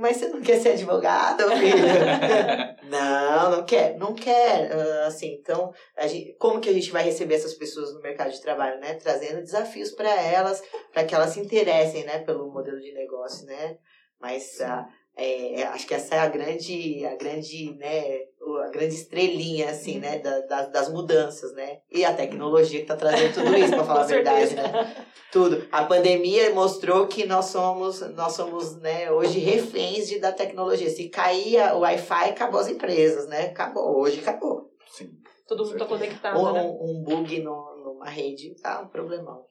mas você não quer ser advogado, filho? não, não quer, não quer. ah, assim, então, a gente, como que a gente vai receber essas pessoas no mercado de trabalho, né? Trazendo desafios para elas, para que elas se interessem, né, pelo modelo de negócio, né? Mas ah, é, acho que essa é a grande, a grande, né, a grande estrelinha, assim, né, da- das- das mudanças, né? E a tecnologia que está trazendo tudo isso, para falar a verdade, né? Tudo. A pandemia mostrou que nós somos, nós somos, né, hoje reféns de, da tecnologia. Se cair o Wi-Fi, acabou as empresas, né? Acabou. Hoje acabou. Sim. Todo mundo tá conectado, Um, né? um bug no, numa rede, tá um problemão.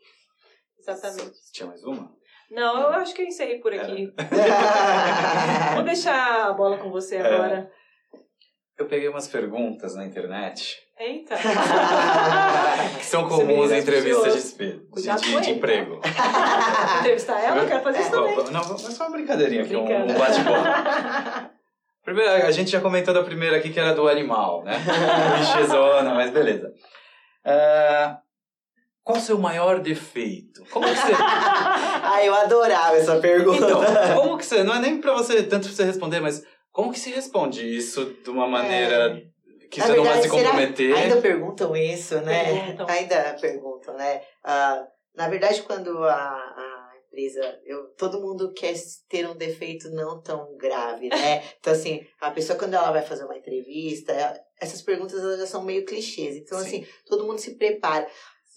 Exatamente. Tinha mais uma? Não, eu acho que eu encerrei por aqui. É. Vou deixar a bola com você É. agora. Eu peguei umas perguntas na internet Eita. que são comuns em entrevistas de, espe- de, de- emprego. Entrevistar ela, eu quero fazer isso também. Não, mas só uma brincadeirinha aqui, um, um bate-bola. Primeiro, a gente já comentou da primeira aqui que era do animal, né? Bichezona, mas beleza. Ah, qual o seu maior defeito? Como que você. ah, eu adorava essa pergunta. Então, como que você. Não é nem pra você tanto pra você responder, mas como que se responde isso de uma maneira que Na você não vai se verdade, será- comprometer? Ainda perguntam isso, né? Perguntam. Ainda perguntam, né? Ah, na verdade, quando a, a empresa. Eu, todo mundo quer ter um defeito não tão grave, né? Então, assim, a pessoa, quando ela vai fazer uma entrevista, ela- essas perguntas elas já são meio clichês. Então, Sim. assim, todo mundo se prepara.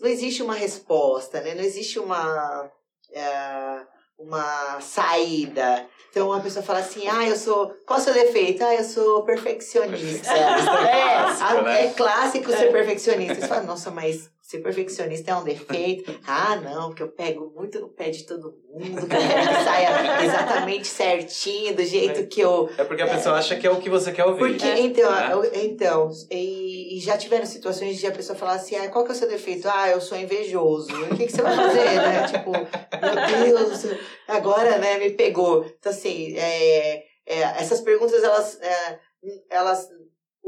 Não existe uma resposta, né? Não existe uma. ah, uma saída. Então a pessoa fala assim: ah, eu sou. Qual é o seu defeito? Ah, eu sou perfeccionista. É é, clássico, né? é clássico ser perfeccionista. Você fala, nossa, mas ser perfeccionista é um defeito? Ah, não, porque eu pego muito no pé de todo mundo, que eu quero que saia exatamente certinho, do jeito que eu. É porque a pessoa acha que é o que você quer ouvir. Porque, É. então, Né? então e, e já tiveram situações de a pessoa falar assim, ah, qual que é o seu defeito? Ah, eu sou invejoso. O que, que você vai fazer, né? Tipo, meu Deus, agora, né, me pegou. Então, assim, é, é, essas perguntas, elas, é, elas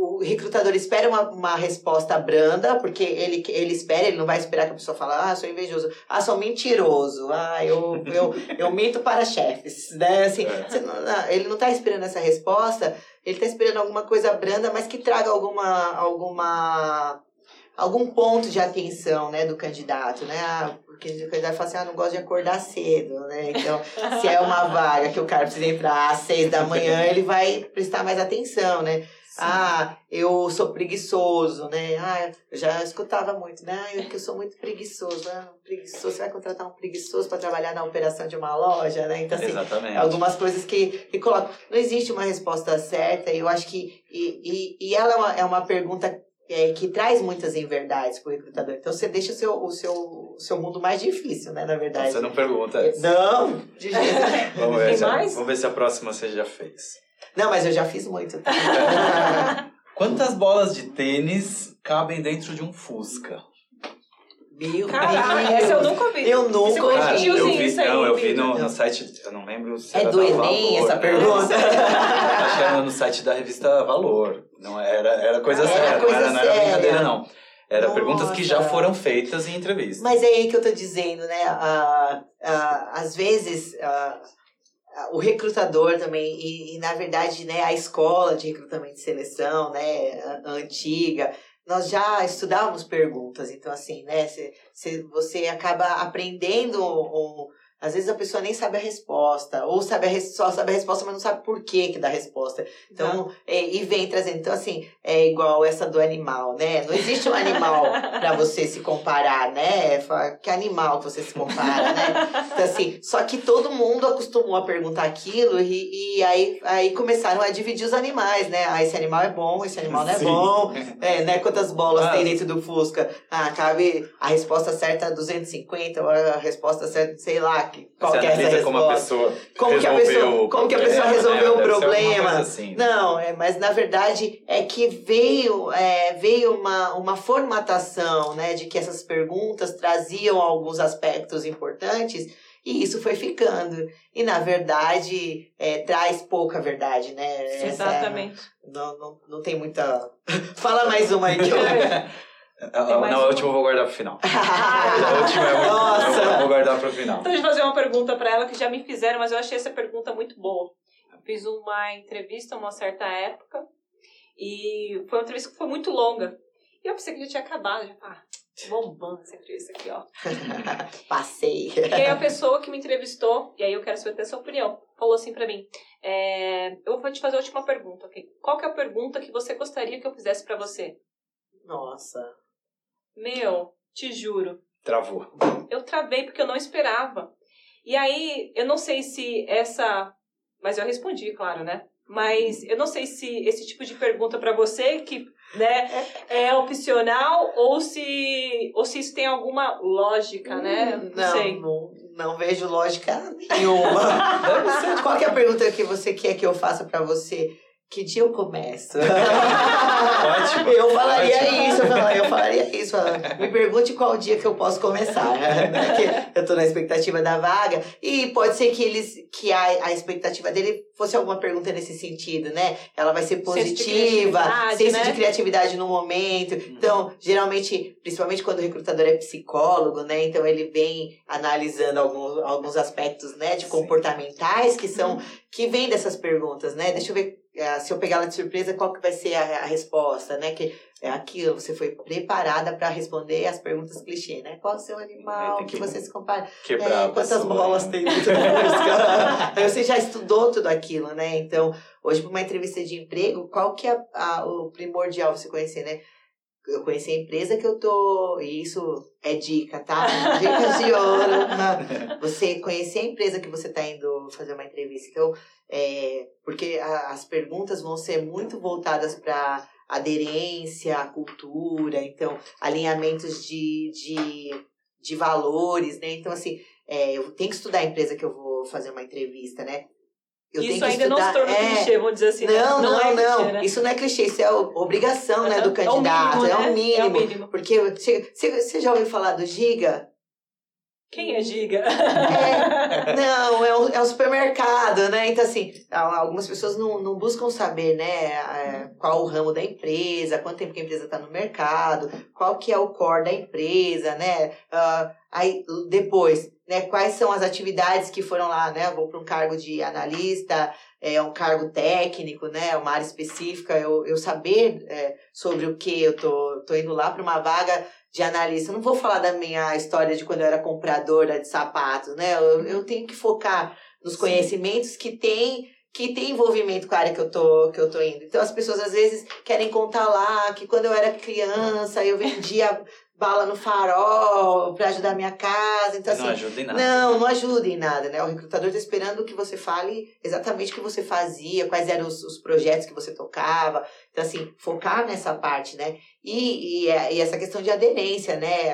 o recrutador espera uma, uma resposta branda, porque ele, ele espera, ele não vai esperar que a pessoa fale, ah, sou invejoso, ah, sou mentiroso, ah, eu, eu, eu minto para chefes, né? Assim, É. não, ele não está esperando essa resposta, ele está esperando alguma coisa branda, mas que traga alguma, alguma algum ponto de atenção, né, do candidato, né? Ah, porque o candidato fala assim, ah, não gosto de acordar cedo, né? Então, se é uma vaga que o cara precisa entrar às seis da manhã, ele vai prestar mais atenção, né? Ah, eu sou preguiçoso, né? Ah, eu já escutava muito, né? Ah, eu, que eu sou muito preguiçoso. Ah, preguiçoso. Você vai contratar um preguiçoso para trabalhar na operação de uma loja, né? Então, assim, Exatamente. algumas coisas que, que colocam. Não existe uma resposta certa, e eu acho que. E, e, e ela é uma, é uma pergunta é, que traz muitas inverdades para o recrutador. Então você deixa o seu, o seu, o seu mundo mais difícil, né? Na verdade. você não pergunta. Não, de jeito nenhum. Vamos ver, vamos ver se a próxima você já fez. Não, mas eu já fiz muito. Quantas bolas de tênis cabem dentro de um Fusca? Meu Deus. essa eu nunca ouvi. Eu nunca Cara, eu vi, isso aí, não, eu vi no, no site, eu não lembro se É era do Enem Valor. essa pergunta? Acho que era no site da revista Valor. Não era, era coisa Era séria, coisa não, era, não era brincadeira, não. Era Nossa. perguntas que já foram feitas em entrevista. Mas é aí que eu tô dizendo, né? Ah, ah, às vezes ah, o recrutador também, e, e, na verdade, né, a escola de recrutamento e seleção, né, antiga, nós já estudávamos perguntas, então assim, né, cê- você acaba aprendendo às vezes a pessoa nem sabe a resposta, ou sabe a res- só sabe a resposta, mas não sabe por que que dá a resposta. Então, é, e vem trazendo. Então, assim, é igual essa do animal, né? Não existe um animal para você se comparar, né? Que animal que você se compara, né? Então, assim, só que todo mundo acostumou a perguntar aquilo e, e aí, aí começaram a dividir os animais, né? Ah, esse animal é bom, esse animal não é Sim. bom. É, né? Quantas bolas Ah. tem dentro do Fusca? Ah, cabe a resposta certa é 250, ou a resposta certa, sei lá, que, qual Você que é essa como a pessoa Como que a pessoa- o como que a pessoa problema, resolveu o né? Problema. assim. Não, é, mas na verdade é que veio, é, veio uma, uma formatação, né, de que essas perguntas traziam alguns aspectos importantes e isso foi ficando. E na verdade é, traz pouca verdade, né? Essa é- Exatamente. não, não, não tem muita. Fala mais uma aí que eu. A, mais não, a última eu vou guardar pro final. A última é muito, Nossa. eu vou guardar pro final. Então, deixa eu fazer uma pergunta para ela que já me fizeram, mas eu achei essa pergunta muito boa. Eu fiz uma entrevista uma certa época e foi uma entrevista que foi muito longa. E eu pensei que já tinha acabado, já ah, bombando essa entrevista aqui, ó. Passei. E aí a pessoa que me entrevistou, e aí eu quero saber até a sua opinião, falou assim pra mim, é, eu vou te fazer a última pergunta, ok? Qual que é a pergunta que você gostaria que eu fizesse pra você? Nossa. Meu, te juro, Travou. eu travei porque eu não esperava. E aí, eu não sei se essa. Mas eu respondi, claro, né? Mas eu não sei se esse tipo de pergunta pra você, que né? É opcional ou se, ou se isso tem alguma lógica, né? Hum, não, sei. Não, não vejo lógica nenhuma. Qual é a pergunta que você quer que eu faça para você? Que dia eu começo? Ótimo. Eu falaria ótimo. isso, eu falaria, eu falaria isso. Me pergunte qual dia que eu posso começar. Né? eu tô na expectativa da vaga. E pode ser que eles que a, a expectativa dele fosse alguma pergunta nesse sentido, né? Ela vai ser positiva, senso né? de criatividade no momento. Uhum. Então, geralmente, principalmente quando o recrutador é psicólogo, né? Então ele vem analisando alguns, alguns aspectos, né, de comportamentais que são uhum. que vêm dessas perguntas, né? Deixa eu ver é, se eu pegar ela de surpresa, qual que vai ser a, a resposta, né? Que é aquilo, você foi preparada para responder as perguntas clichê, né? Qual é o seu animal que, que, você se compara? Quebrar é, quantas bolas tem dentro da você já estudou tudo aquilo, né? Então, hoje para uma entrevista de emprego, qual que é a, o primordial você conhecer, né? eu conheci a empresa que eu tô. E isso é dica, tá? Dicas de ouro. Né? Você conhecer a empresa que você está indo fazer uma entrevista. Então, é, porque a, as perguntas vão ser muito voltadas para aderência à cultura, então, alinhamentos de, de, de valores, né? Então, assim, é, eu tenho que estudar a empresa que eu vou fazer uma entrevista, né? Eu isso ainda estudar. não se torna é... clichê, vamos dizer assim. Não, né? não, não, é não. Clichê, né? Isso não é clichê, isso é obrigação né, do candidato. É o mínimo. É o mínimo, é o mínimo. Porque você já ouviu falar do Giga? Quem é Giga? É, não, é um, é supermercado, né? Então, assim, algumas pessoas não, não buscam saber, né, é, qual o ramo da empresa, quanto tempo que a empresa está no mercado, qual que é o core da empresa, né? Uh, aí, depois, né, quais são as atividades que foram lá, né? Vou para um cargo de analista, é um cargo técnico, né? Uma área específica, eu, eu saber é, sobre o que eu tô, tô indo lá para uma vaga de analista. Eu não vou falar da minha história de quando eu era compradora de sapatos, né? Eu, eu tenho que focar nos Sim. conhecimentos que tem que tem envolvimento com a área que eu tô que eu tô indo. Então as pessoas às vezes querem contar lá que quando eu era criança eu vendia bala no farol para ajudar a minha casa. Então, assim, não ajuda em nada. Não, não ajuda em nada, né? O recrutador está esperando que você fale exatamente o que você fazia, quais eram os, os projetos que você tocava. Então, assim, focar nessa parte, né? E, e, é, e essa questão de aderência, né?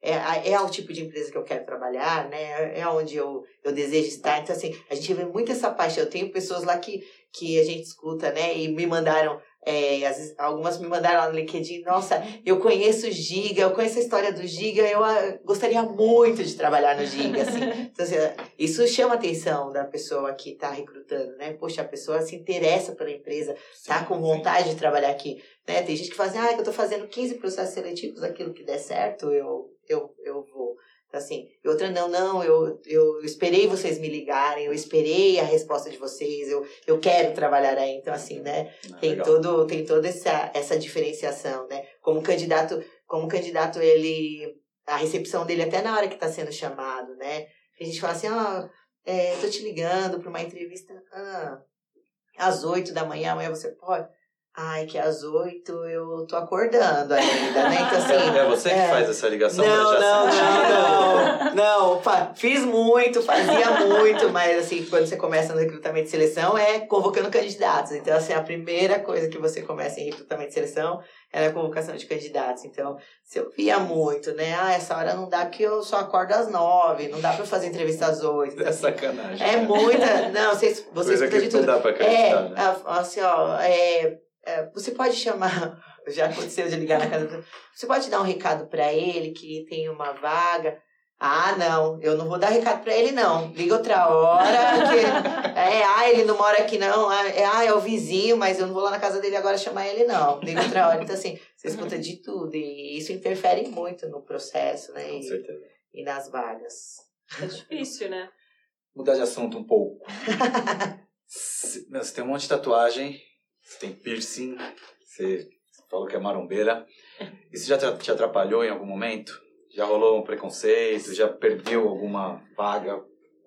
É, é o tipo de empresa que eu quero trabalhar, né? É onde eu, eu desejo estar. Então, assim, a gente vê muito essa paixão. Eu tenho pessoas lá que, que a gente escuta, né? E me mandaram é, vezes, algumas me mandaram lá no LinkedIn, nossa, eu conheço o Giga, eu conheço a história do Giga, eu uh, gostaria muito de trabalhar no Giga, assim. Então, assim, isso chama a atenção da pessoa que está recrutando, né? Poxa, a pessoa se interessa pela empresa, está com vontade de trabalhar aqui. Né? Tem gente que fala assim, ah, eu estou fazendo 15 processos seletivos, aquilo que der certo, eu, eu, eu vou. Assim, e outra, não, não, eu, eu esperei vocês me ligarem, eu esperei a resposta de vocês, eu, eu quero trabalhar aí. Então, assim, né, ah, tem, todo, tem toda essa, essa diferenciação, né? Como candidato, como candidato, ele. A recepção dele até na hora que está sendo chamado, né? A gente fala assim, ó, oh, é, tô te ligando para uma entrevista ah, às oito da manhã, amanhã você pode. Ai, que às oito eu tô acordando ainda, né? Então, assim, é você que é... faz essa ligação? Não, não, não, não, não. Fiz muito, fazia muito, mas assim, quando você começa no recrutamento de seleção é convocando candidatos. Então, assim, a primeira coisa que você começa em recrutamento de seleção é a convocação de candidatos. Então, se eu via muito, né? Ah, essa hora não dá porque eu só acordo às nove, não dá pra fazer entrevista às oito. É assim. sacanagem. É muita. Não, vocês, vocês Coisa que tudo. Não dá pra acreditar, é, né? assim, ó, é é, você pode chamar, já aconteceu de ligar na casa do você pode dar um recado para ele que tem uma vaga. Ah, não, eu não vou dar recado para ele, não. Liga outra hora. Que, é, ah, ele não mora aqui, não. Ah é, ah, é o vizinho, mas eu não vou lá na casa dele agora chamar ele, não. Liga outra hora. Então, assim, você escuta de tudo. E isso interfere muito no processo, né? Com certeza. E, e nas vagas. É difícil, né? Mudar de assunto um pouco. você tem um monte de tatuagem você tem piercing, você falou que é marombeira. Isso já te atrapalhou em algum momento? Já rolou um preconceito? Já perdeu alguma vaga?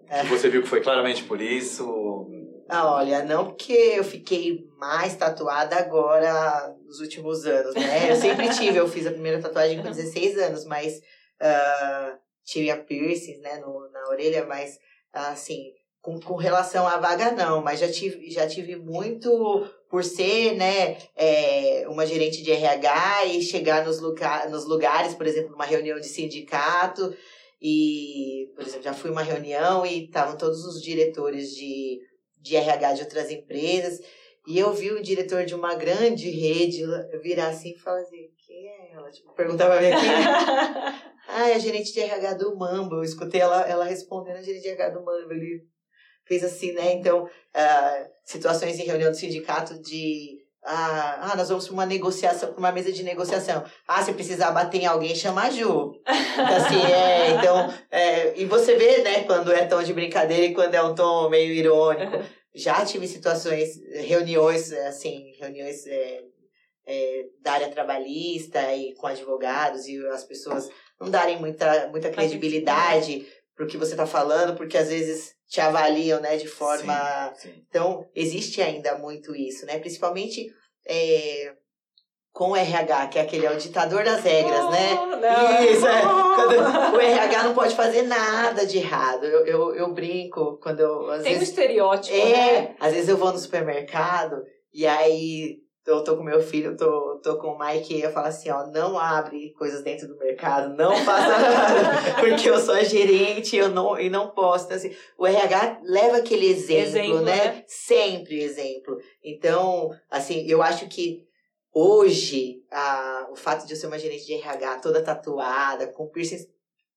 É. Você viu que foi claramente por isso? Ah, olha, não porque eu fiquei mais tatuada agora nos últimos anos, né? Eu sempre tive, eu fiz a primeira tatuagem com 16 anos, mas uh, tive a piercing, né, no, na orelha, mas assim, com, com relação à vaga, não, mas já tive, já tive muito por ser né, é, uma gerente de RH e chegar nos, lugar, nos lugares, por exemplo, numa reunião de sindicato, e, por exemplo, já fui uma reunião e estavam todos os diretores de, de RH de outras empresas, e eu vi o diretor de uma grande rede virar assim e falar assim, quem é ela? Tipo, perguntava pra mim quem é. ah, é a gerente de RH do Mambo. Eu escutei ela, ela respondendo a gerente de RH do Mambo. Ele fez assim, né? Então, uh, situações em reunião do sindicato de ah, ah, nós vamos para uma negociação, para uma mesa de negociação. Ah, se precisar bater em alguém, chama a Ju. Então, assim, é, então, é, e você vê, né, quando é tom de brincadeira e quando é um tom meio irônico. Já tive situações, reuniões, assim, reuniões é, é, da área trabalhista e com advogados e as pessoas não darem muita, muita credibilidade para o que você está falando, porque às vezes te avaliam, né, de forma... Sim, sim. Então, existe ainda muito isso, né? Principalmente é, com o RH, que é aquele é o ditador das regras, oh, né? Não. Isso, é. Quando, o RH não pode fazer nada de errado. Eu, eu, eu brinco quando eu... Às Tem vezes, um estereótipo, É, né? às vezes eu vou no supermercado e aí eu tô com meu filho, tô, tô com o Mike e eu falo assim, ó, não abre coisas dentro do mercado, não faça nada, porque eu sou a gerente eu não, e não posso. Então, assim, o RH leva aquele exemplo, exemplo né? né? Sempre exemplo. Então, assim, eu acho que hoje, a, o fato de eu ser uma gerente de RH toda tatuada, com piercing,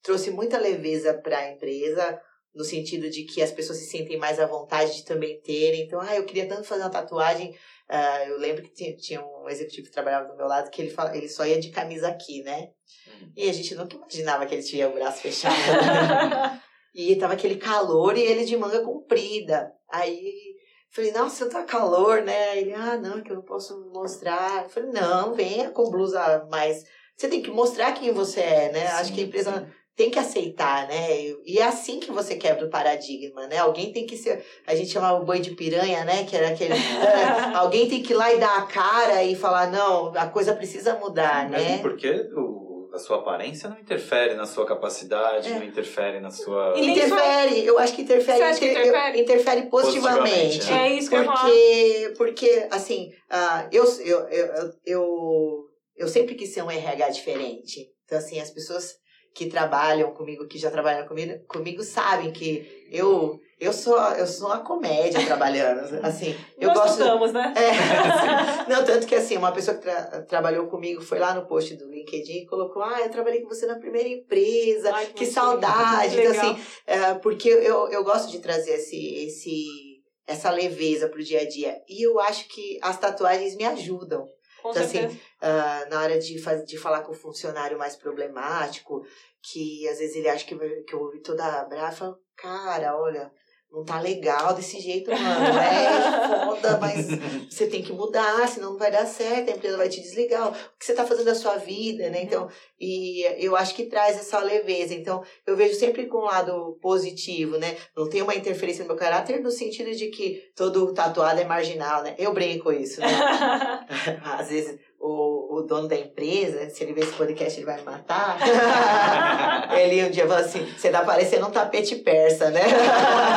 trouxe muita leveza para a empresa, no sentido de que as pessoas se sentem mais à vontade de também terem. Então, ah, eu queria tanto fazer uma tatuagem Uh, eu lembro que tinha, tinha, um executivo que trabalhava do meu lado que ele, fala, ele só ia de camisa aqui, né? Uhum. E a gente nunca imaginava que ele tinha o braço fechado. E tava aquele calor e ele de manga comprida. Aí falei, nossa, tá calor, né? Ele, ah, não, é que eu não posso mostrar. Eu falei, não, venha com blusa mais. Você tem que mostrar quem você é, né? Sim, Acho que a empresa. Sim tem que aceitar, né? E é assim que você quebra o paradigma, né? Alguém tem que ser. A gente chamava o boi de piranha, né? Que era aquele. é, alguém tem que ir lá e dar a cara e falar, não, a coisa precisa mudar, Mesmo né? porque o, a sua aparência não interfere na sua capacidade, é. não interfere na sua. Interfere, eu acho que interfere. Você acha que interfere? interfere positivamente. positivamente né? É isso que porque, eu Porque, assim, uh, eu, eu, eu, eu, eu sempre quis ser um RH diferente. Então, assim, as pessoas que trabalham comigo, que já trabalham comigo, comigo sabem que eu eu sou eu sou uma comédia trabalhando, assim, eu Nós gosto estamos, né? É, não tanto que assim, uma pessoa que tra trabalhou comigo foi lá no post do LinkedIn e colocou: "Ah, eu trabalhei com você na primeira empresa. Ai, que, que saudade". Então assim, é, porque eu, eu gosto de trazer esse esse essa leveza pro dia a dia. E eu acho que as tatuagens me ajudam. Com então, assim, uh, na hora de, faz, de falar com o funcionário mais problemático, que às vezes ele acha que, que eu ouvi toda brava, cara, olha, não tá legal desse jeito, mano. É foda, mas você tem que mudar, senão não vai dar certo, a empresa vai te desligar. O que você tá fazendo da sua vida, né? Então, e eu acho que traz essa leveza. Então, eu vejo sempre com um lado positivo, né? Não tem uma interferência no meu caráter no sentido de que todo tatuado é marginal, né? Eu brinco isso, né? Às vezes o, o dono da empresa, se ele ver esse podcast, ele vai me matar. ele um dia falou assim: você tá parecendo um tapete persa, né?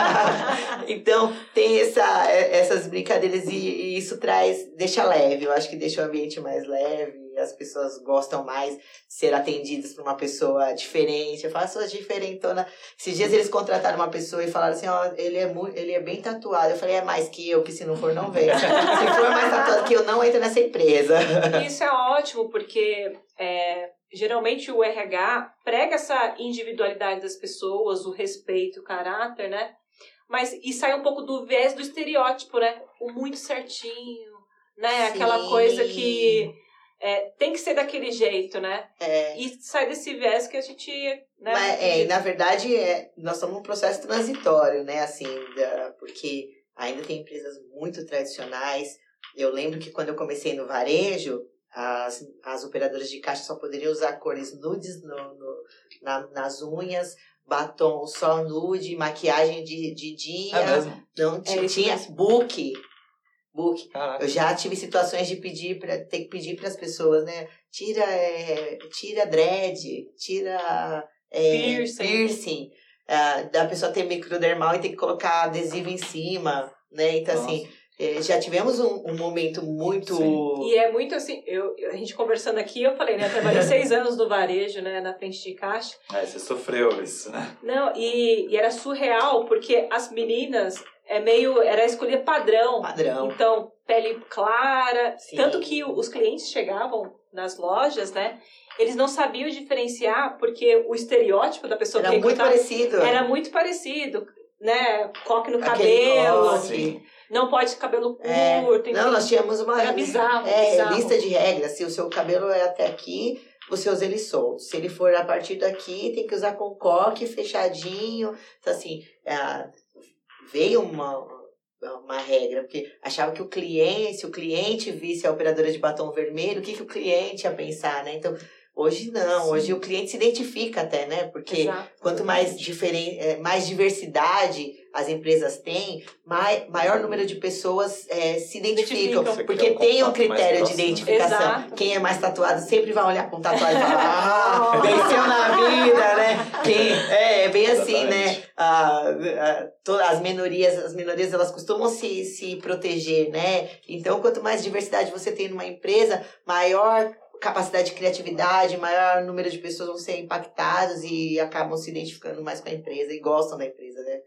então, tem essa, essas brincadeiras e, e, isso traz, deixa leve. Eu acho que deixa o ambiente mais leve. As pessoas gostam mais de ser atendidas por uma pessoa diferente. Eu falo, sou diferentona. Esses dias eles contrataram uma pessoa e falaram assim: ó, ele é, muito, ele é bem tatuado. Eu falei: é mais que eu, que se não for, não vem. se for mais tatuado que eu, não entra nessa empresa. Isso é ótimo, porque é, geralmente o RH prega essa individualidade das pessoas, o respeito, o caráter, né? Mas e sai um pouco do viés do estereótipo, né? O muito certinho, né? Sim. Aquela coisa que é, tem que ser daquele jeito, né? É. E sai desse viés que a gente. Né, Mas, é, na verdade, é, nós estamos num processo transitório, né? Assim, da, porque ainda tem empresas muito tradicionais eu lembro que quando eu comecei no varejo, as, as operadoras de caixa só poderiam usar cores nudes no, no na, nas unhas, batom só nude, maquiagem de, de dia. É mesmo? Não é tinha book. Book. Eu já tive situações de pedir para ter que pedir para as pessoas, né? Tira, é, tira dread, tira é, piercing. piercing. uh, da pessoa ter microdermal e ter que colocar adesivo em cima, né? Então, assim, Nossa. assim, é, já tivemos um, um momento muito. Sim. E é muito assim, eu, a gente conversando aqui, eu falei, né? Eu trabalhei seis anos no varejo, né? Na frente de caixa. É, você sofreu isso, né? Não, e, e era surreal, porque as meninas é meio. Era escolher padrão. Padrão. Então, pele clara. Sim. Tanto que os clientes chegavam nas lojas, né? Eles não sabiam diferenciar, porque o estereótipo da pessoa era que muito parecido. Era muito parecido, né? Coque no Aquele cabelo. Coque não pode cabelo é, curto. É, não, nós tínhamos uma Era bizarro, é, bizarro. lista de regras. Se o seu cabelo é até aqui, você usa ele solto. Se ele for a partir daqui, tem que usar com coque fechadinho. Então, assim, é, veio uma, uma regra, porque achava que o cliente, se o cliente visse a operadora de batom vermelho, o que, que o cliente ia pensar, né? Então, Hoje não, Sim. hoje o cliente se identifica até, né? Porque Exato. quanto mais, diferen... É, mais diversidade as empresas têm, mai, maior número de pessoas é, se identificam. identificam. Porque um tem um critério de identificação. Exato. Quem é mais tatuado sempre vai olhar com tatuagem e falar, ah, venceu na vida, né? Quem, é, é bem assim, né? Ah, ah, as minorias, as minorias elas costumam se, se proteger, né? Então, quanto mais diversidade você tem numa empresa, maior capacidade de criatividade, maior número de pessoas vão ser impactadas e acabam se identificando mais com a empresa e gostam da empresa, né?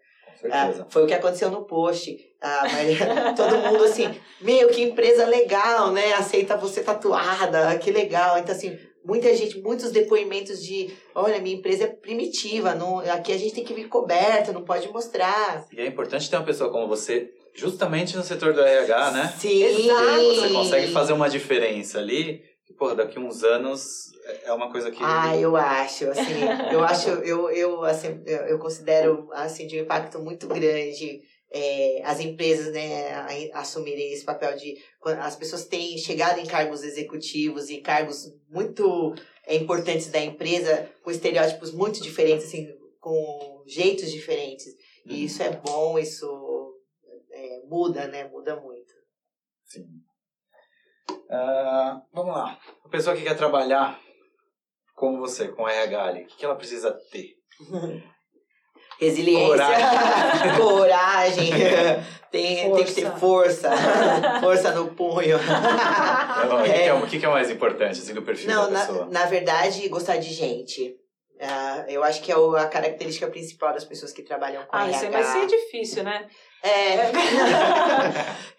Ah, foi o que aconteceu no post. Ah, mas, todo mundo assim, meu, que empresa legal, né? Aceita você tatuada, que legal. Então, assim, muita gente, muitos depoimentos de, olha, minha empresa é primitiva, não, aqui a gente tem que vir coberta, não pode mostrar. E é importante ter uma pessoa como você, justamente no setor do RH, né? Sim. Exato. Você consegue fazer uma diferença ali, que, pô, daqui uns anos é uma coisa que. Ah, eu acho, assim, eu acho, eu, eu, assim, eu considero, assim, de um impacto muito grande é, as empresas, né, assumirem esse papel de. As pessoas têm chegado em cargos executivos e cargos muito é, importantes da empresa, com estereótipos muito diferentes, assim, com jeitos diferentes. E uhum. isso é bom, isso é, muda, né, muda muito. Sim. Uh, vamos lá. A pessoa que quer trabalhar como você, com RH ali, o que ela precisa ter? Resiliência, coragem, coragem. Tem, tem que ter força, força no punho. Não, é. O, que é, o que é mais importante assim, do perfil Não, da pessoa? Na, na verdade, gostar de gente. Uh, eu acho que é a característica principal das pessoas que trabalham com ah, RH. Ah, isso vai ser difícil, né? É.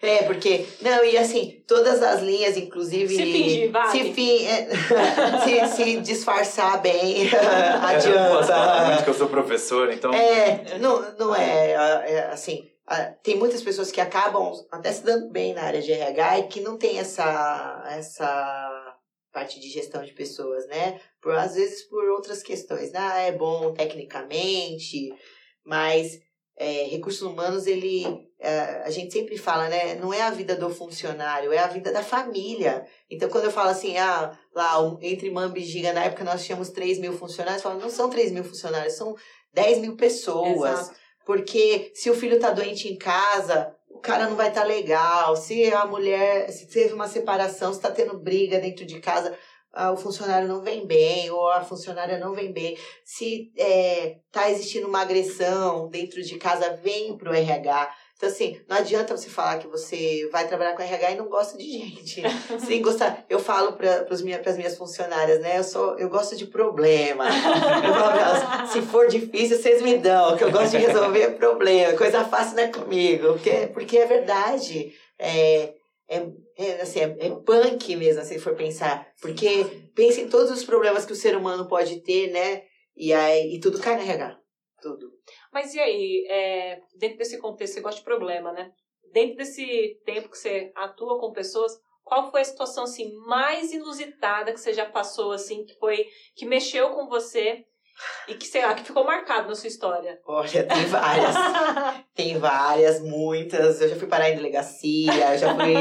é, porque. Não, e assim, todas as linhas, inclusive. Se fingir, vai. Se, fi, é, se, se disfarçar bem, adianta. É, que eu sou professor, então. É, não, não é, é assim. Tem muitas pessoas que acabam até se dando bem na área de RH e que não tem essa, essa parte de gestão de pessoas, né? Por, às vezes por outras questões. Ah, é bom tecnicamente, mas é, recursos humanos, ele, é, a gente sempre fala, né? Não é a vida do funcionário, é a vida da família. Então, quando eu falo assim, ah, lá entre Mamba e Giga, na época nós tínhamos 3 mil funcionários, eu falo, não são 3 mil funcionários, são 10 mil pessoas. Exato. Porque se o filho tá doente em casa, o cara não vai estar tá legal. Se a mulher, se teve uma separação, se tá tendo briga dentro de casa, ah, o funcionário não vem bem ou a funcionária não vem bem, se está é, tá existindo uma agressão dentro de casa, vem para o RH. Então, assim, não adianta você falar que você vai trabalhar com RH e não gosta de gente. Sem gostar. Eu falo para as minhas, minhas funcionárias, né? Eu, sou, eu gosto de problema. Eu falo pra elas, se for difícil, vocês me dão, que eu gosto de resolver problema. Coisa fácil não é comigo. Porque, porque é verdade. É, é, é, assim, é, é punk mesmo, se for pensar. Porque pensa em todos os problemas que o ser humano pode ter, né? E, aí, e tudo cai na RH. Tudo. Mas e aí, é, dentro desse contexto, você gosta de problema, né? Dentro desse tempo que você atua com pessoas, qual foi a situação assim mais inusitada que você já passou assim, que foi que mexeu com você e que, sei lá, que ficou marcado na sua história? Olha, tem várias. tem várias, muitas. Eu já fui parar em delegacia, já fui.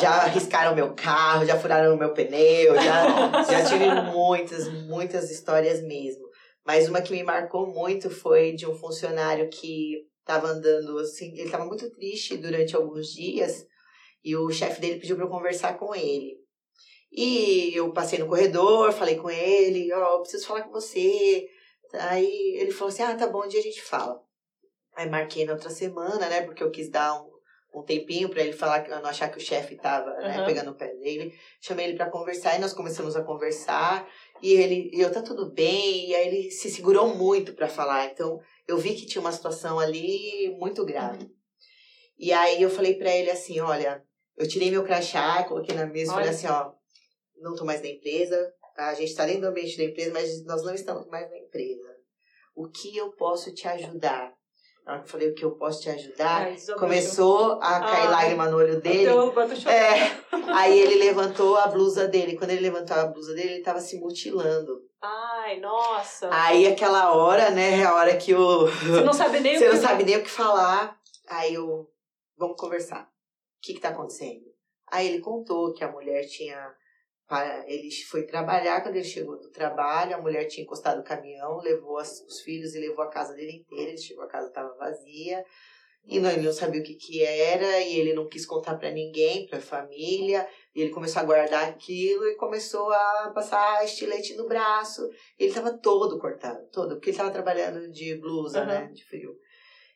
Já arriscaram meu carro, já furaram o meu pneu, já, já tive muitas, muitas histórias mesmo. Mas uma que me marcou muito foi de um funcionário que estava andando assim, ele estava muito triste durante alguns dias e o chefe dele pediu para eu conversar com ele. E eu passei no corredor, falei com ele, ó, oh, preciso falar com você, Aí ele falou assim: ah, tá bom, um dia a gente fala. Aí marquei na outra semana, né? Porque eu quis dar um, um tempinho para ele falar que não achar que o chefe tava né, Uhum. pegando o pé dele. Chamei ele para conversar e nós começamos a conversar. E ele, e eu tá tudo bem. E aí ele se segurou muito para falar. Então eu vi que tinha uma situação ali muito grave. E aí eu falei para ele assim, olha, eu tirei meu crachá, coloquei na mesa e falei assim, ó, não tô mais na empresa. A gente está dentro do ambiente da empresa, mas nós não estamos mais na empresa. O que eu posso te ajudar? Na hora que eu falei o que eu posso te ajudar, Ai, começou a cair Ah. lágrima no olho dele. Chocada. É, aí ele levantou a blusa dele. Quando ele levantou a blusa dele, ele tava se mutilando. Ai, nossa. Aí aquela hora, né, a hora que o Você não sabe nem você o não que... sabe nem o que falar. Aí eu, vamos conversar. O que que tá acontecendo? Aí ele contou que a mulher tinha, ele foi trabalhar, quando ele chegou do trabalho, a mulher tinha encostado o caminhão, levou as- os filhos e levou a casa dele inteira, ele chegou, a casa estava vazia, e não, ele não sabia o que que era, e ele não quis contar para ninguém, para a família, e ele começou a guardar aquilo e começou a passar estilete no braço, ele estava todo cortado, todo, porque ele estava trabalhando de blusa, Aham. né, de frio.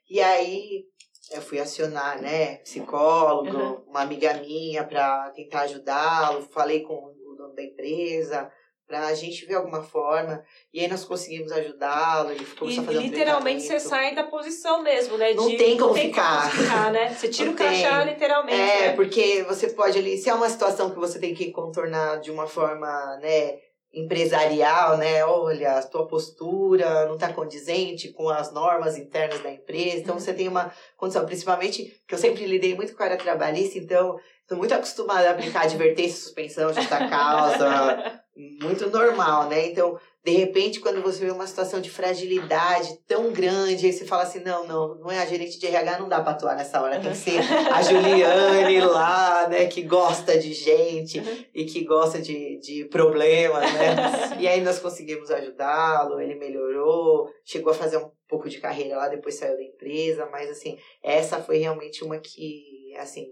E aí eu fui acionar, né, psicólogo, Uhum. uma amiga minha para tentar ajudá-lo, falei com dono da empresa para a gente ver alguma forma. E aí nós conseguimos ajudá-lo, ele E começou a fazer um literalmente você tratamento. sai da posição mesmo, né? Não de, tem como tem ficar. como ficar, né? Você tira Não o crachá, tem. literalmente. É, né? porque você pode ali, se é uma situação que você tem que contornar de uma forma, né, empresarial, né, olha, a tua postura não está condizente com as normas internas da empresa, então você tem uma condição, principalmente que eu sempre lidei muito com a área trabalhista, então estou muito acostumada a aplicar advertência, suspensão, justa causa, muito normal, né, então de repente, quando você vê uma situação de fragilidade tão grande, aí você fala assim, não, não, não é a gerente de RH, não dá pra atuar nessa hora, tem que ser a Juliane lá, né, que gosta de gente Uhum. e que gosta de, de problemas, né? E aí nós conseguimos ajudá-lo, ele melhorou, chegou a fazer um pouco de carreira lá, depois saiu da empresa, mas assim, essa foi realmente uma que, assim,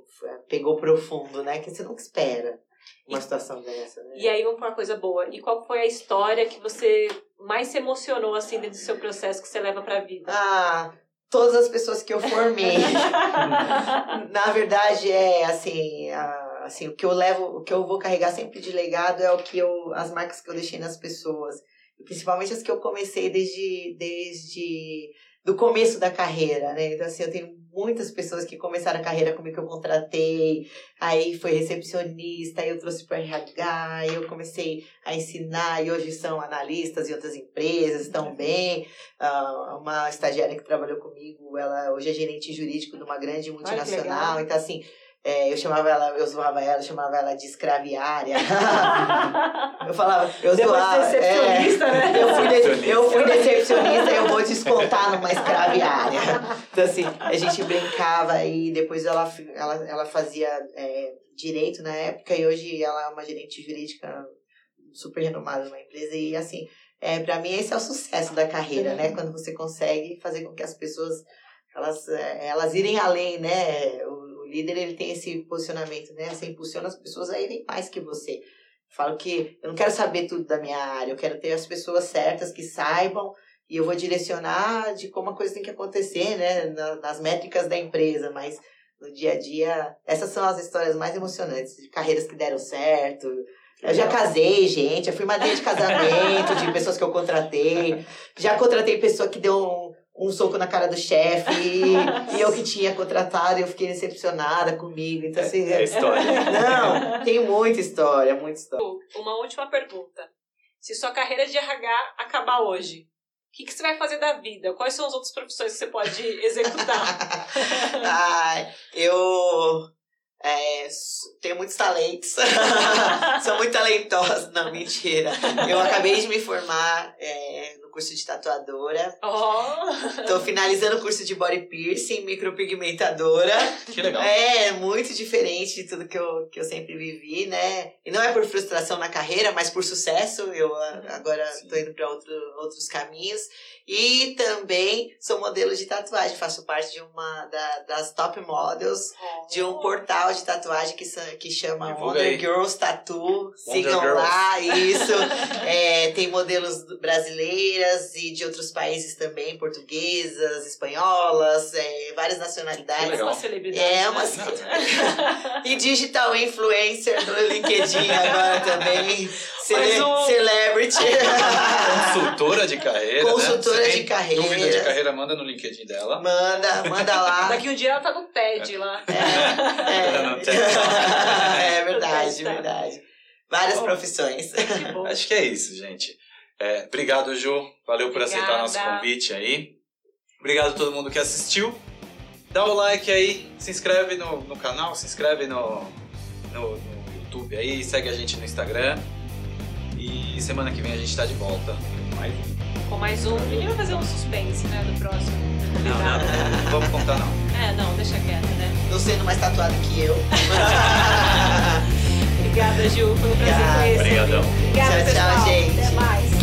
pegou profundo, né, que você nunca espera uma situação dessa, né? E aí vamos pra uma coisa boa. E qual foi a história que você mais se emocionou, assim, dentro do seu processo que você leva pra vida? Ah, todas as pessoas que eu formei. Na verdade, é assim, a- assim, o que eu levo, o que eu vou carregar sempre de legado é o que eu, as marcas que eu deixei nas pessoas. Principalmente as que eu comecei desde, desde do começo da carreira, né? Então, assim, eu tenho muitas pessoas que começaram a carreira comigo que eu contratei, aí foi recepcionista, aí eu trouxe para RH, aí eu comecei a ensinar, e hoje são analistas em outras empresas, estão bem. Ah, uma estagiária que trabalhou comigo, ela hoje é gerente jurídico de uma grande multinacional, então assim, é, eu chamava ela, eu zoava ela, eu chamava ela de escraviária. eu falava, eu Depois de zoava. ser recepcionista, é, né? Eu fui, de, eu fui decepcionista, eu vou descontar numa escraviária. Então assim, a gente brincava e depois ela, ela, ela fazia é, direito na época e hoje ela é uma gerente jurídica super renomada numa empresa e assim, é, para mim esse é o sucesso da carreira, né? Quando você consegue fazer com que as pessoas elas, é, elas irem além, né? O líder ele tem esse posicionamento, né? Você impulsiona as pessoas a irem mais que você. Falo que eu não quero saber tudo da minha área, eu quero ter as pessoas certas que saibam e eu vou direcionar de como a coisa tem que acontecer, né? Na- nas métricas da empresa, mas no dia a dia, essas são as histórias mais emocionantes, de carreiras que deram certo. Eu já casei, gente, eu fui madrinha de casamento de pessoas que eu contratei. Já contratei pessoa que deu um, soco na cara do chefe e, eu que tinha contratado eu fiquei decepcionada comigo. Então, assim, É história. não, tem muita história, muita história. Uma última pergunta. Se sua carreira de RH acabar hoje, o que, que você vai fazer da vida? Quais são as outras profissões que você pode executar? Ai, eu é, tenho muitos talentos. Sou muito talentosa. Não, mentira. Eu acabei de me formar é, no curso de tatuadora. oh, Tô finalizando o curso de body piercing, micropigmentadora. Que legal. É, muito diferente de tudo que eu, que eu sempre vivi, né? E não é por frustração na carreira, mas por sucesso. Eu ah, agora Sim. tô indo para outro, outros caminhos. E também sou modelo de tatuagem, faço parte de uma da- das top models de um portal de tatuagem que, que chama Divulga Wonder aí. Girls Tattoo. Sigam Girls. lá, isso. É, tem modelos brasileiros brasileiras e de outros países também, portuguesas, espanholas, é, várias nacionalidades. legal. Uma celebridade. É, uma né? E digital influencer do LinkedIn agora também. Cele um. Celebrity. Consultora de carreira. Consultora né? De carreira. Dúvida de carreira, manda no LinkedIn dela. Manda, manda lá. Daqui um dia ela tá no TED lá. É, Não tem. é. é verdade, Tá. verdade. Várias Bom. profissões. Que bom. Acho que é isso, gente. É, obrigado, Ju. Valeu por aceitar Obrigada. nosso convite aí. Obrigado a todo mundo que assistiu. Dá o like aí, se inscreve no, no canal, se inscreve no, no, no YouTube aí, segue a gente no Instagram. E semana que vem a gente tá de volta. Mais um. Com mais um. Ninguém vai fazer um suspense, né? Do próximo. Não, não, não, não vamos contar não. É, não, deixa quieto, né? Não sendo mais tatuado que eu. Obrigada, Ju. Foi um prazer conhecer. Obrigadão. Obrigada, Tchau, tchau, gente. Até mais.